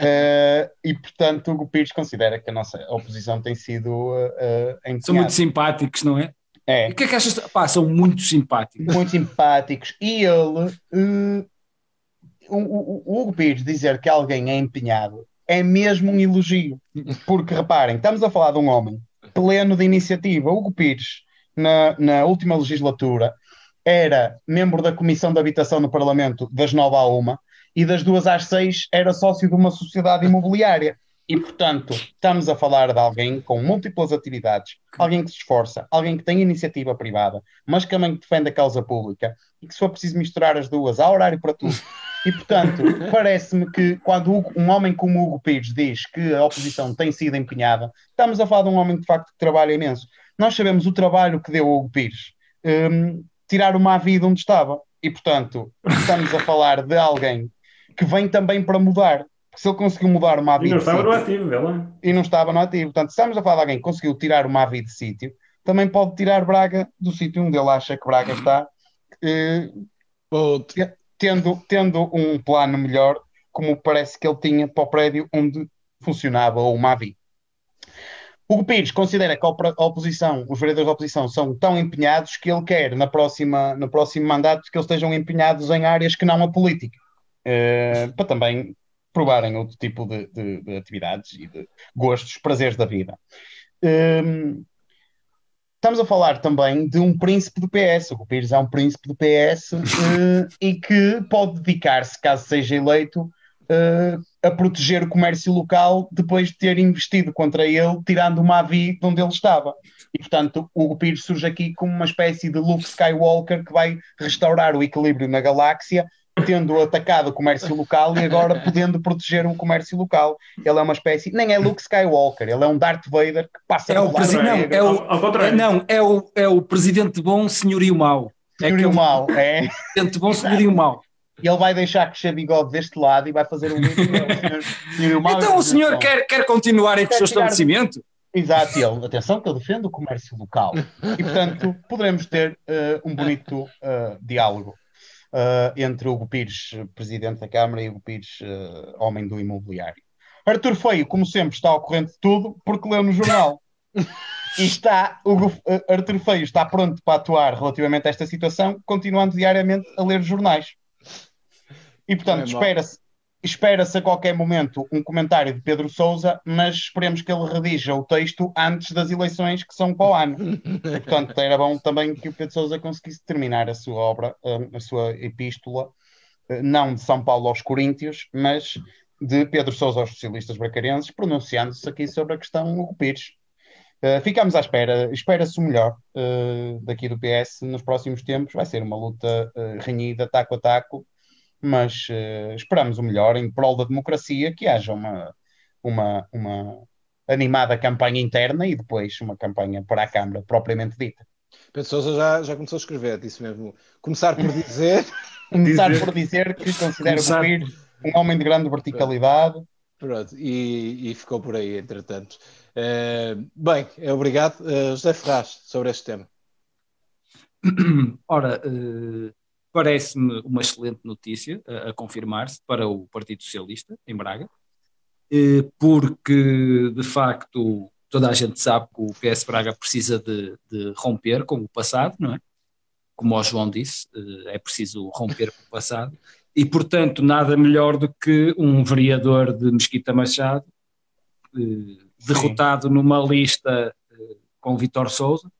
Eh, e portanto, Hugo Pires considera que a nossa oposição tem sido eh, empenhada. São muito simpáticos, não é? É. E o que é que achas? Pá, são muito simpáticos. muito simpáticos. E ele, eh, o, o- o Hugo Pires dizer que alguém é empenhado é mesmo um elogio. Porque reparem, estamos a falar de um homem pleno de iniciativa. Hugo Pires, na, na última legislatura, era membro da Comissão de Habitação no Parlamento das 9 à 1 e das 2 às 6 era sócio de uma sociedade imobiliária. E, portanto, estamos a falar de alguém com múltiplas atividades, alguém que se esforça, alguém que tem iniciativa privada, mas que também defende a causa pública e que, se for preciso misturar as duas, há horário para tudo. E, portanto, parece-me que quando um homem como Hugo Pires diz que a oposição tem sido empenhada, estamos a falar de um homem que, de facto, trabalha imenso. Nós sabemos o trabalho que deu o Hugo Pires. hum, tirar uma vida onde estava. E, portanto, estamos a falar de alguém que vem também para mudar. Porque se ele conseguiu mudar uma E vida não estava no sítio- ativo, vê lá. e não estava no ativo. Portanto, se estamos a falar de alguém que conseguiu tirar uma AVI de sítio, também pode tirar Braga do sítio onde ele acha que Braga está, Ponto. Tendo, tendo um plano melhor, como parece que ele tinha para o prédio onde funcionava uma AVI. Hugo Pires considera que a oposição, os vereadores da oposição são tão empenhados que ele quer, na próxima, no próximo mandato, que eles estejam empenhados em áreas que não a política, eh, para também provarem outro tipo de, de- de atividades e de gostos, prazeres da vida. Hum, estamos a falar também de um príncipe do PS. O Pires é um príncipe do PS eh, e que pode dedicar-se, caso seja eleito, eh, a proteger o comércio local depois de ter investido contra ele, tirando uma AVI de onde ele estava. E, portanto, o Pires surge aqui como uma espécie de Luke Skywalker que vai restaurar o equilíbrio na galáxia, tendo atacado o comércio local e agora podendo proteger o comércio local. Ele é uma espécie, nem é Luke Skywalker, ele é um Darth Vader que passa É o pelo lado presidente. Não, é o, Ao, é, não, é o, é o presidente bom, senhorio mau. É Senhor e o aquele- mal, é. Entre bom senhor e o mau. Ele vai deixar crescer bigode deste lado e vai fazer um link com o senhor, senhor e o mal. Então o senhor quer, quer continuar o seu Quer tirar- estabelecimento? Exato, e ele, atenção que eu defendo o comércio local. E, portanto, poderemos ter eh, um bonito eh, diálogo eh, entre o Hugo Pires, presidente da Câmara, e o Hugo Pires, eh, homem do imobiliário. Artur Feio, como sempre, está ao corrente de tudo porque leu no jornal. E está, Hugo, eh, Artur Feio está pronto para atuar relativamente a esta situação, continuando diariamente a ler jornais. E, portanto, é espera-se espera-se a qualquer momento um comentário de Pedro Sousa, mas esperemos que ele redija o texto antes das eleições que são para o ano. Portanto, era bom também que o Pedro Sousa conseguisse terminar a sua obra, hum, a sua epístola, eh, não de São Paulo aos Coríntios, mas de Pedro Sousa aos socialistas bracarenses, pronunciando-se aqui sobre a questão Hugo Pires. Eh, ficamos à espera, espera-se o melhor eh, daqui do PS nos próximos tempos. Vai ser uma luta eh, renhida, taco a taco, mas eh, esperamos o melhor em prol da democracia, que haja uma, uma, uma animada campanha interna e depois uma campanha para a Câmara propriamente dita. Pedro Sousa já, já começou a escrever, disse mesmo. Começar por dizer. Começar Dizer- por dizer que considero Começar- o Pires um homem de grande verticalidade. Pronto, e, e ficou por aí, entretanto. Eh, bem, obrigado. Eh, José Ferraz, sobre este tema. Ora, eh, parece-me uma excelente notícia a, a confirmar-se para o Partido Socialista em Braga, eh, porque de facto toda a gente sabe que o PS Braga precisa de, de romper com o passado, não é? Como o João disse, eh, é preciso romper com o passado, e portanto nada melhor do que um vereador de Mesquita Machado eh, derrotado numa lista com Vitor Souza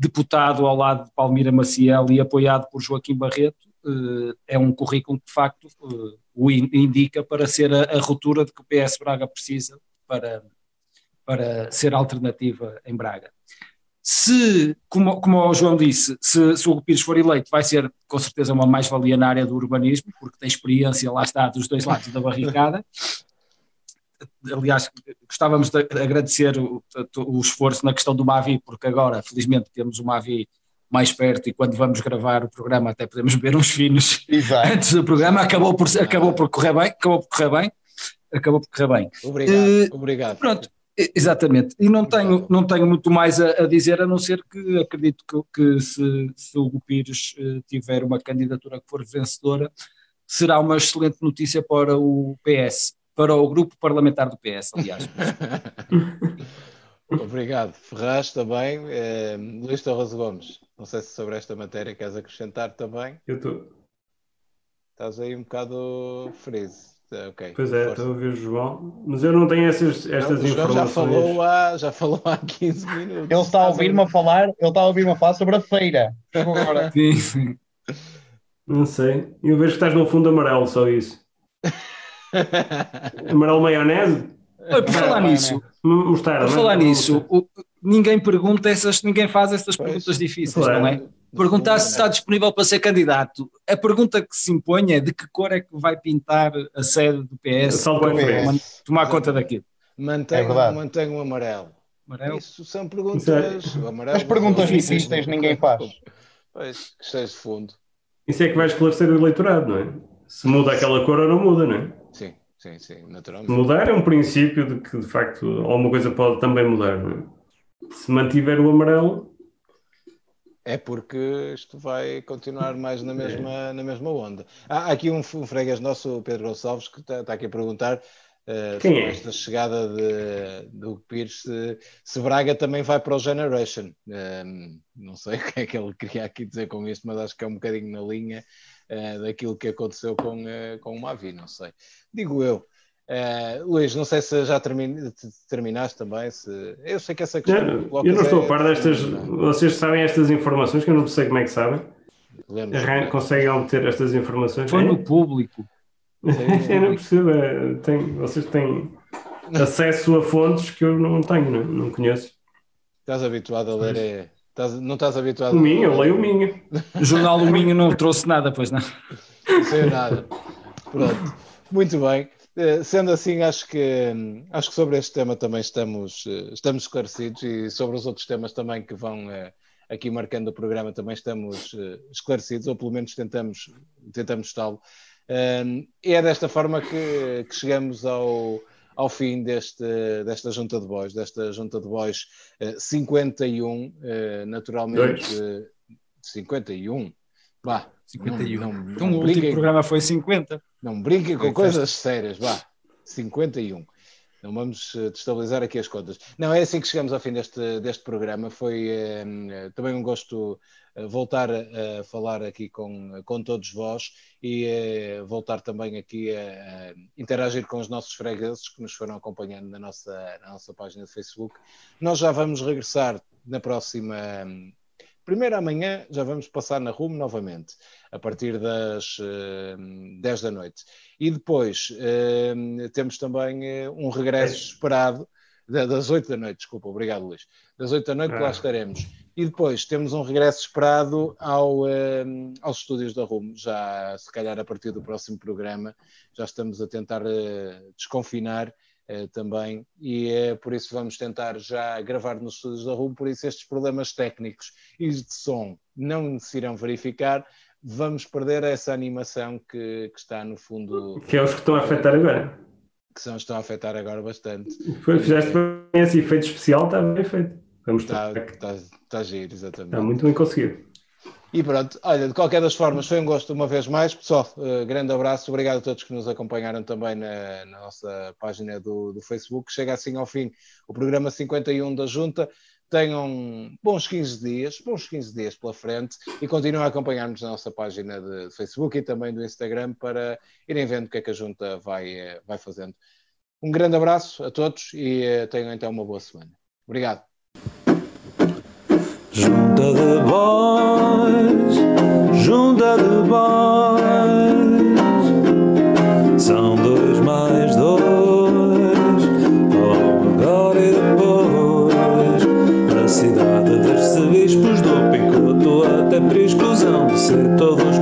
deputado ao lado de Palmira Maciel e apoiado por Joaquim Barreto, eh, é um currículo que de facto eh, o in- indica para ser a, a ruptura de que o PS Braga precisa para, para ser alternativa em Braga. Se, como, como o João disse, se, se o Hugo Pires for eleito, vai ser com certeza uma mais-valia na área do urbanismo, porque tem experiência, lá está, dos dois lados da barricada. Aliás, gostávamos de agradecer o, o esforço na questão do Mavi, porque agora, felizmente, temos o Mavi mais perto e quando vamos gravar o programa até podemos beber uns finos Exato. antes do programa. Acabou por, acabou por correr bem, acabou por correr bem, acabou por correr bem. Obrigado, Eh, obrigado. Pronto, exatamente. E não tenho, não tenho muito mais a, a dizer, a não ser que acredito que, que se, se o Hugo Pires eh, tiver uma candidatura que for vencedora, será uma excelente notícia para o PS, para o grupo parlamentar do PS, aliás. Obrigado. Ferraz também. Eh, Luís Torres Gomes, não sei se sobre esta matéria queres acrescentar também. Eu estou. Estás aí um bocado freeze. Eh, ok. Pois é, estou a ver o João, mas eu não tenho essas, estas Não, o João informações. já falou, há, já falou há 15 minutos. Ele está a ouvir-me a falar, ele está a ouvir-me a falar sobre a feira. Agora, Sim, sim. Não sei. Eu vejo que estás no fundo amarelo, só isso. Amarelo maionese? Olha, por falar nisso, M- Mostarda, por não é? falar nisso, o- ninguém pergunta essas, ninguém faz essas Pois. perguntas difíceis, Claro. não é? Perguntar se está disponível para ser candidato. A pergunta que se impõe é de que cor é que vai pintar a sede do PS man- tomar conta daquilo. Mantém, É verdade. mantém o amarelo. Amarelo? Isso são perguntas. Isso o amarelo- As perguntas difíceis difíceis ninguém faz. Pois, questões de fundo. Isso é que vai esclarecer o eleitorado, não é? Se muda aquela cor ou não muda, não é? Sim, sim, sim, naturalmente. mudar é um princípio de que, de facto, alguma coisa pode também mudar, não é? Se mantiver o amarelo, É porque isto vai continuar mais na mesma, na mesma onda. Há aqui um, um freguês nosso, o Pedro Gonçalves, que está, está aqui a perguntar eh, Quem é? esta chegada de, do Pires, se, se Braga também vai para o Generation. Ehm, não sei o que é que ele queria aqui dizer com isto, mas acho que é um bocadinho na linha eh, daquilo que aconteceu com, eh, com o Mavi, não sei. Digo eu. Eh, Luís, não sei se já termin- te- terminaste também. Se... Eu sei que essa questão. que eu não estou é- a par destas. Vocês sabem estas informações que eu não sei como é que sabem? Arran- Conseguem obter estas informações? Foi É? no público. Eu não percebo. é, tem- vocês têm acesso a fontes que eu não tenho, não, não conheço. Estás habituado a ler. É... Estás- Não estás habituado O Minho, eu leio o Minho. O jornal do Minho não trouxe nada, pois não. Não sei nada. Pronto. Muito bem. Eh, Sendo assim, acho que, acho que sobre este tema também estamos, eh, estamos esclarecidos e sobre os outros temas também que vão eh, aqui marcando o programa também estamos esclarecidos, ou pelo menos tentamos, tentamos está-lo. É desta forma que, que chegamos ao, ao fim deste, desta junta de bois, desta junta de bois uh, 51, uh, naturalmente uh, 51. Bah, 51. Não, não, então não o último programa foi 50. não brinquem com coisas sérias, vá. 51. Não vamos eh, destabilizar aqui as contas. Não, é assim que chegamos ao fim deste, deste programa. Foi eh, também um gosto eh, voltar a, falar aqui com, com todos vós e eh, voltar também aqui a, a interagir com os nossos fregueses que nos foram acompanhando na nossa, na nossa página de Facebook. Nós já vamos regressar na próxima. Primeiro amanhã já vamos passar na RUM novamente, a partir das eh, 10 da noite. E depois eh, temos também eh, um regresso esperado, da- das 8 da noite, desculpa, obrigado Luís. Das 8 da noite que lá Ah. estaremos. E depois temos um regresso esperado ao, aos estúdios da RUM, já se calhar a partir do próximo programa. Já estamos a tentar eh, desconfinar também, e é por isso vamos tentar já gravar nos estúdios da RUM, por isso estes problemas técnicos e de som não se irão verificar, vamos perder essa animação que, que está no fundo, Que é os que estão a afetar agora. que são, estão a afetar agora bastante. Foi, fizeste bem esse efeito especial, está bem feito. Vamos Está, estar. está, está a giro, exatamente. Está muito bem conseguido. E pronto, olha, de qualquer das formas, foi um gosto uma vez mais. Pessoal, eh, grande abraço, obrigado a todos que nos acompanharam também na, na nossa página do, do Facebook. Chega assim ao fim o programa 51 da Junta. Tenham bons 15 dias, bons 15 dias pela frente e continuem a acompanhar-nos na nossa página de Facebook e também do Instagram para irem vendo o que é que a Junta vai, eh, vai fazendo. Um grande abraço a todos e eh, tenham então uma boa semana. Obrigado. Junta de bois, junta de bois, são dois mais dois, agora e depois, na cidade dos bispos do Picoto até Priscusão, de ser todos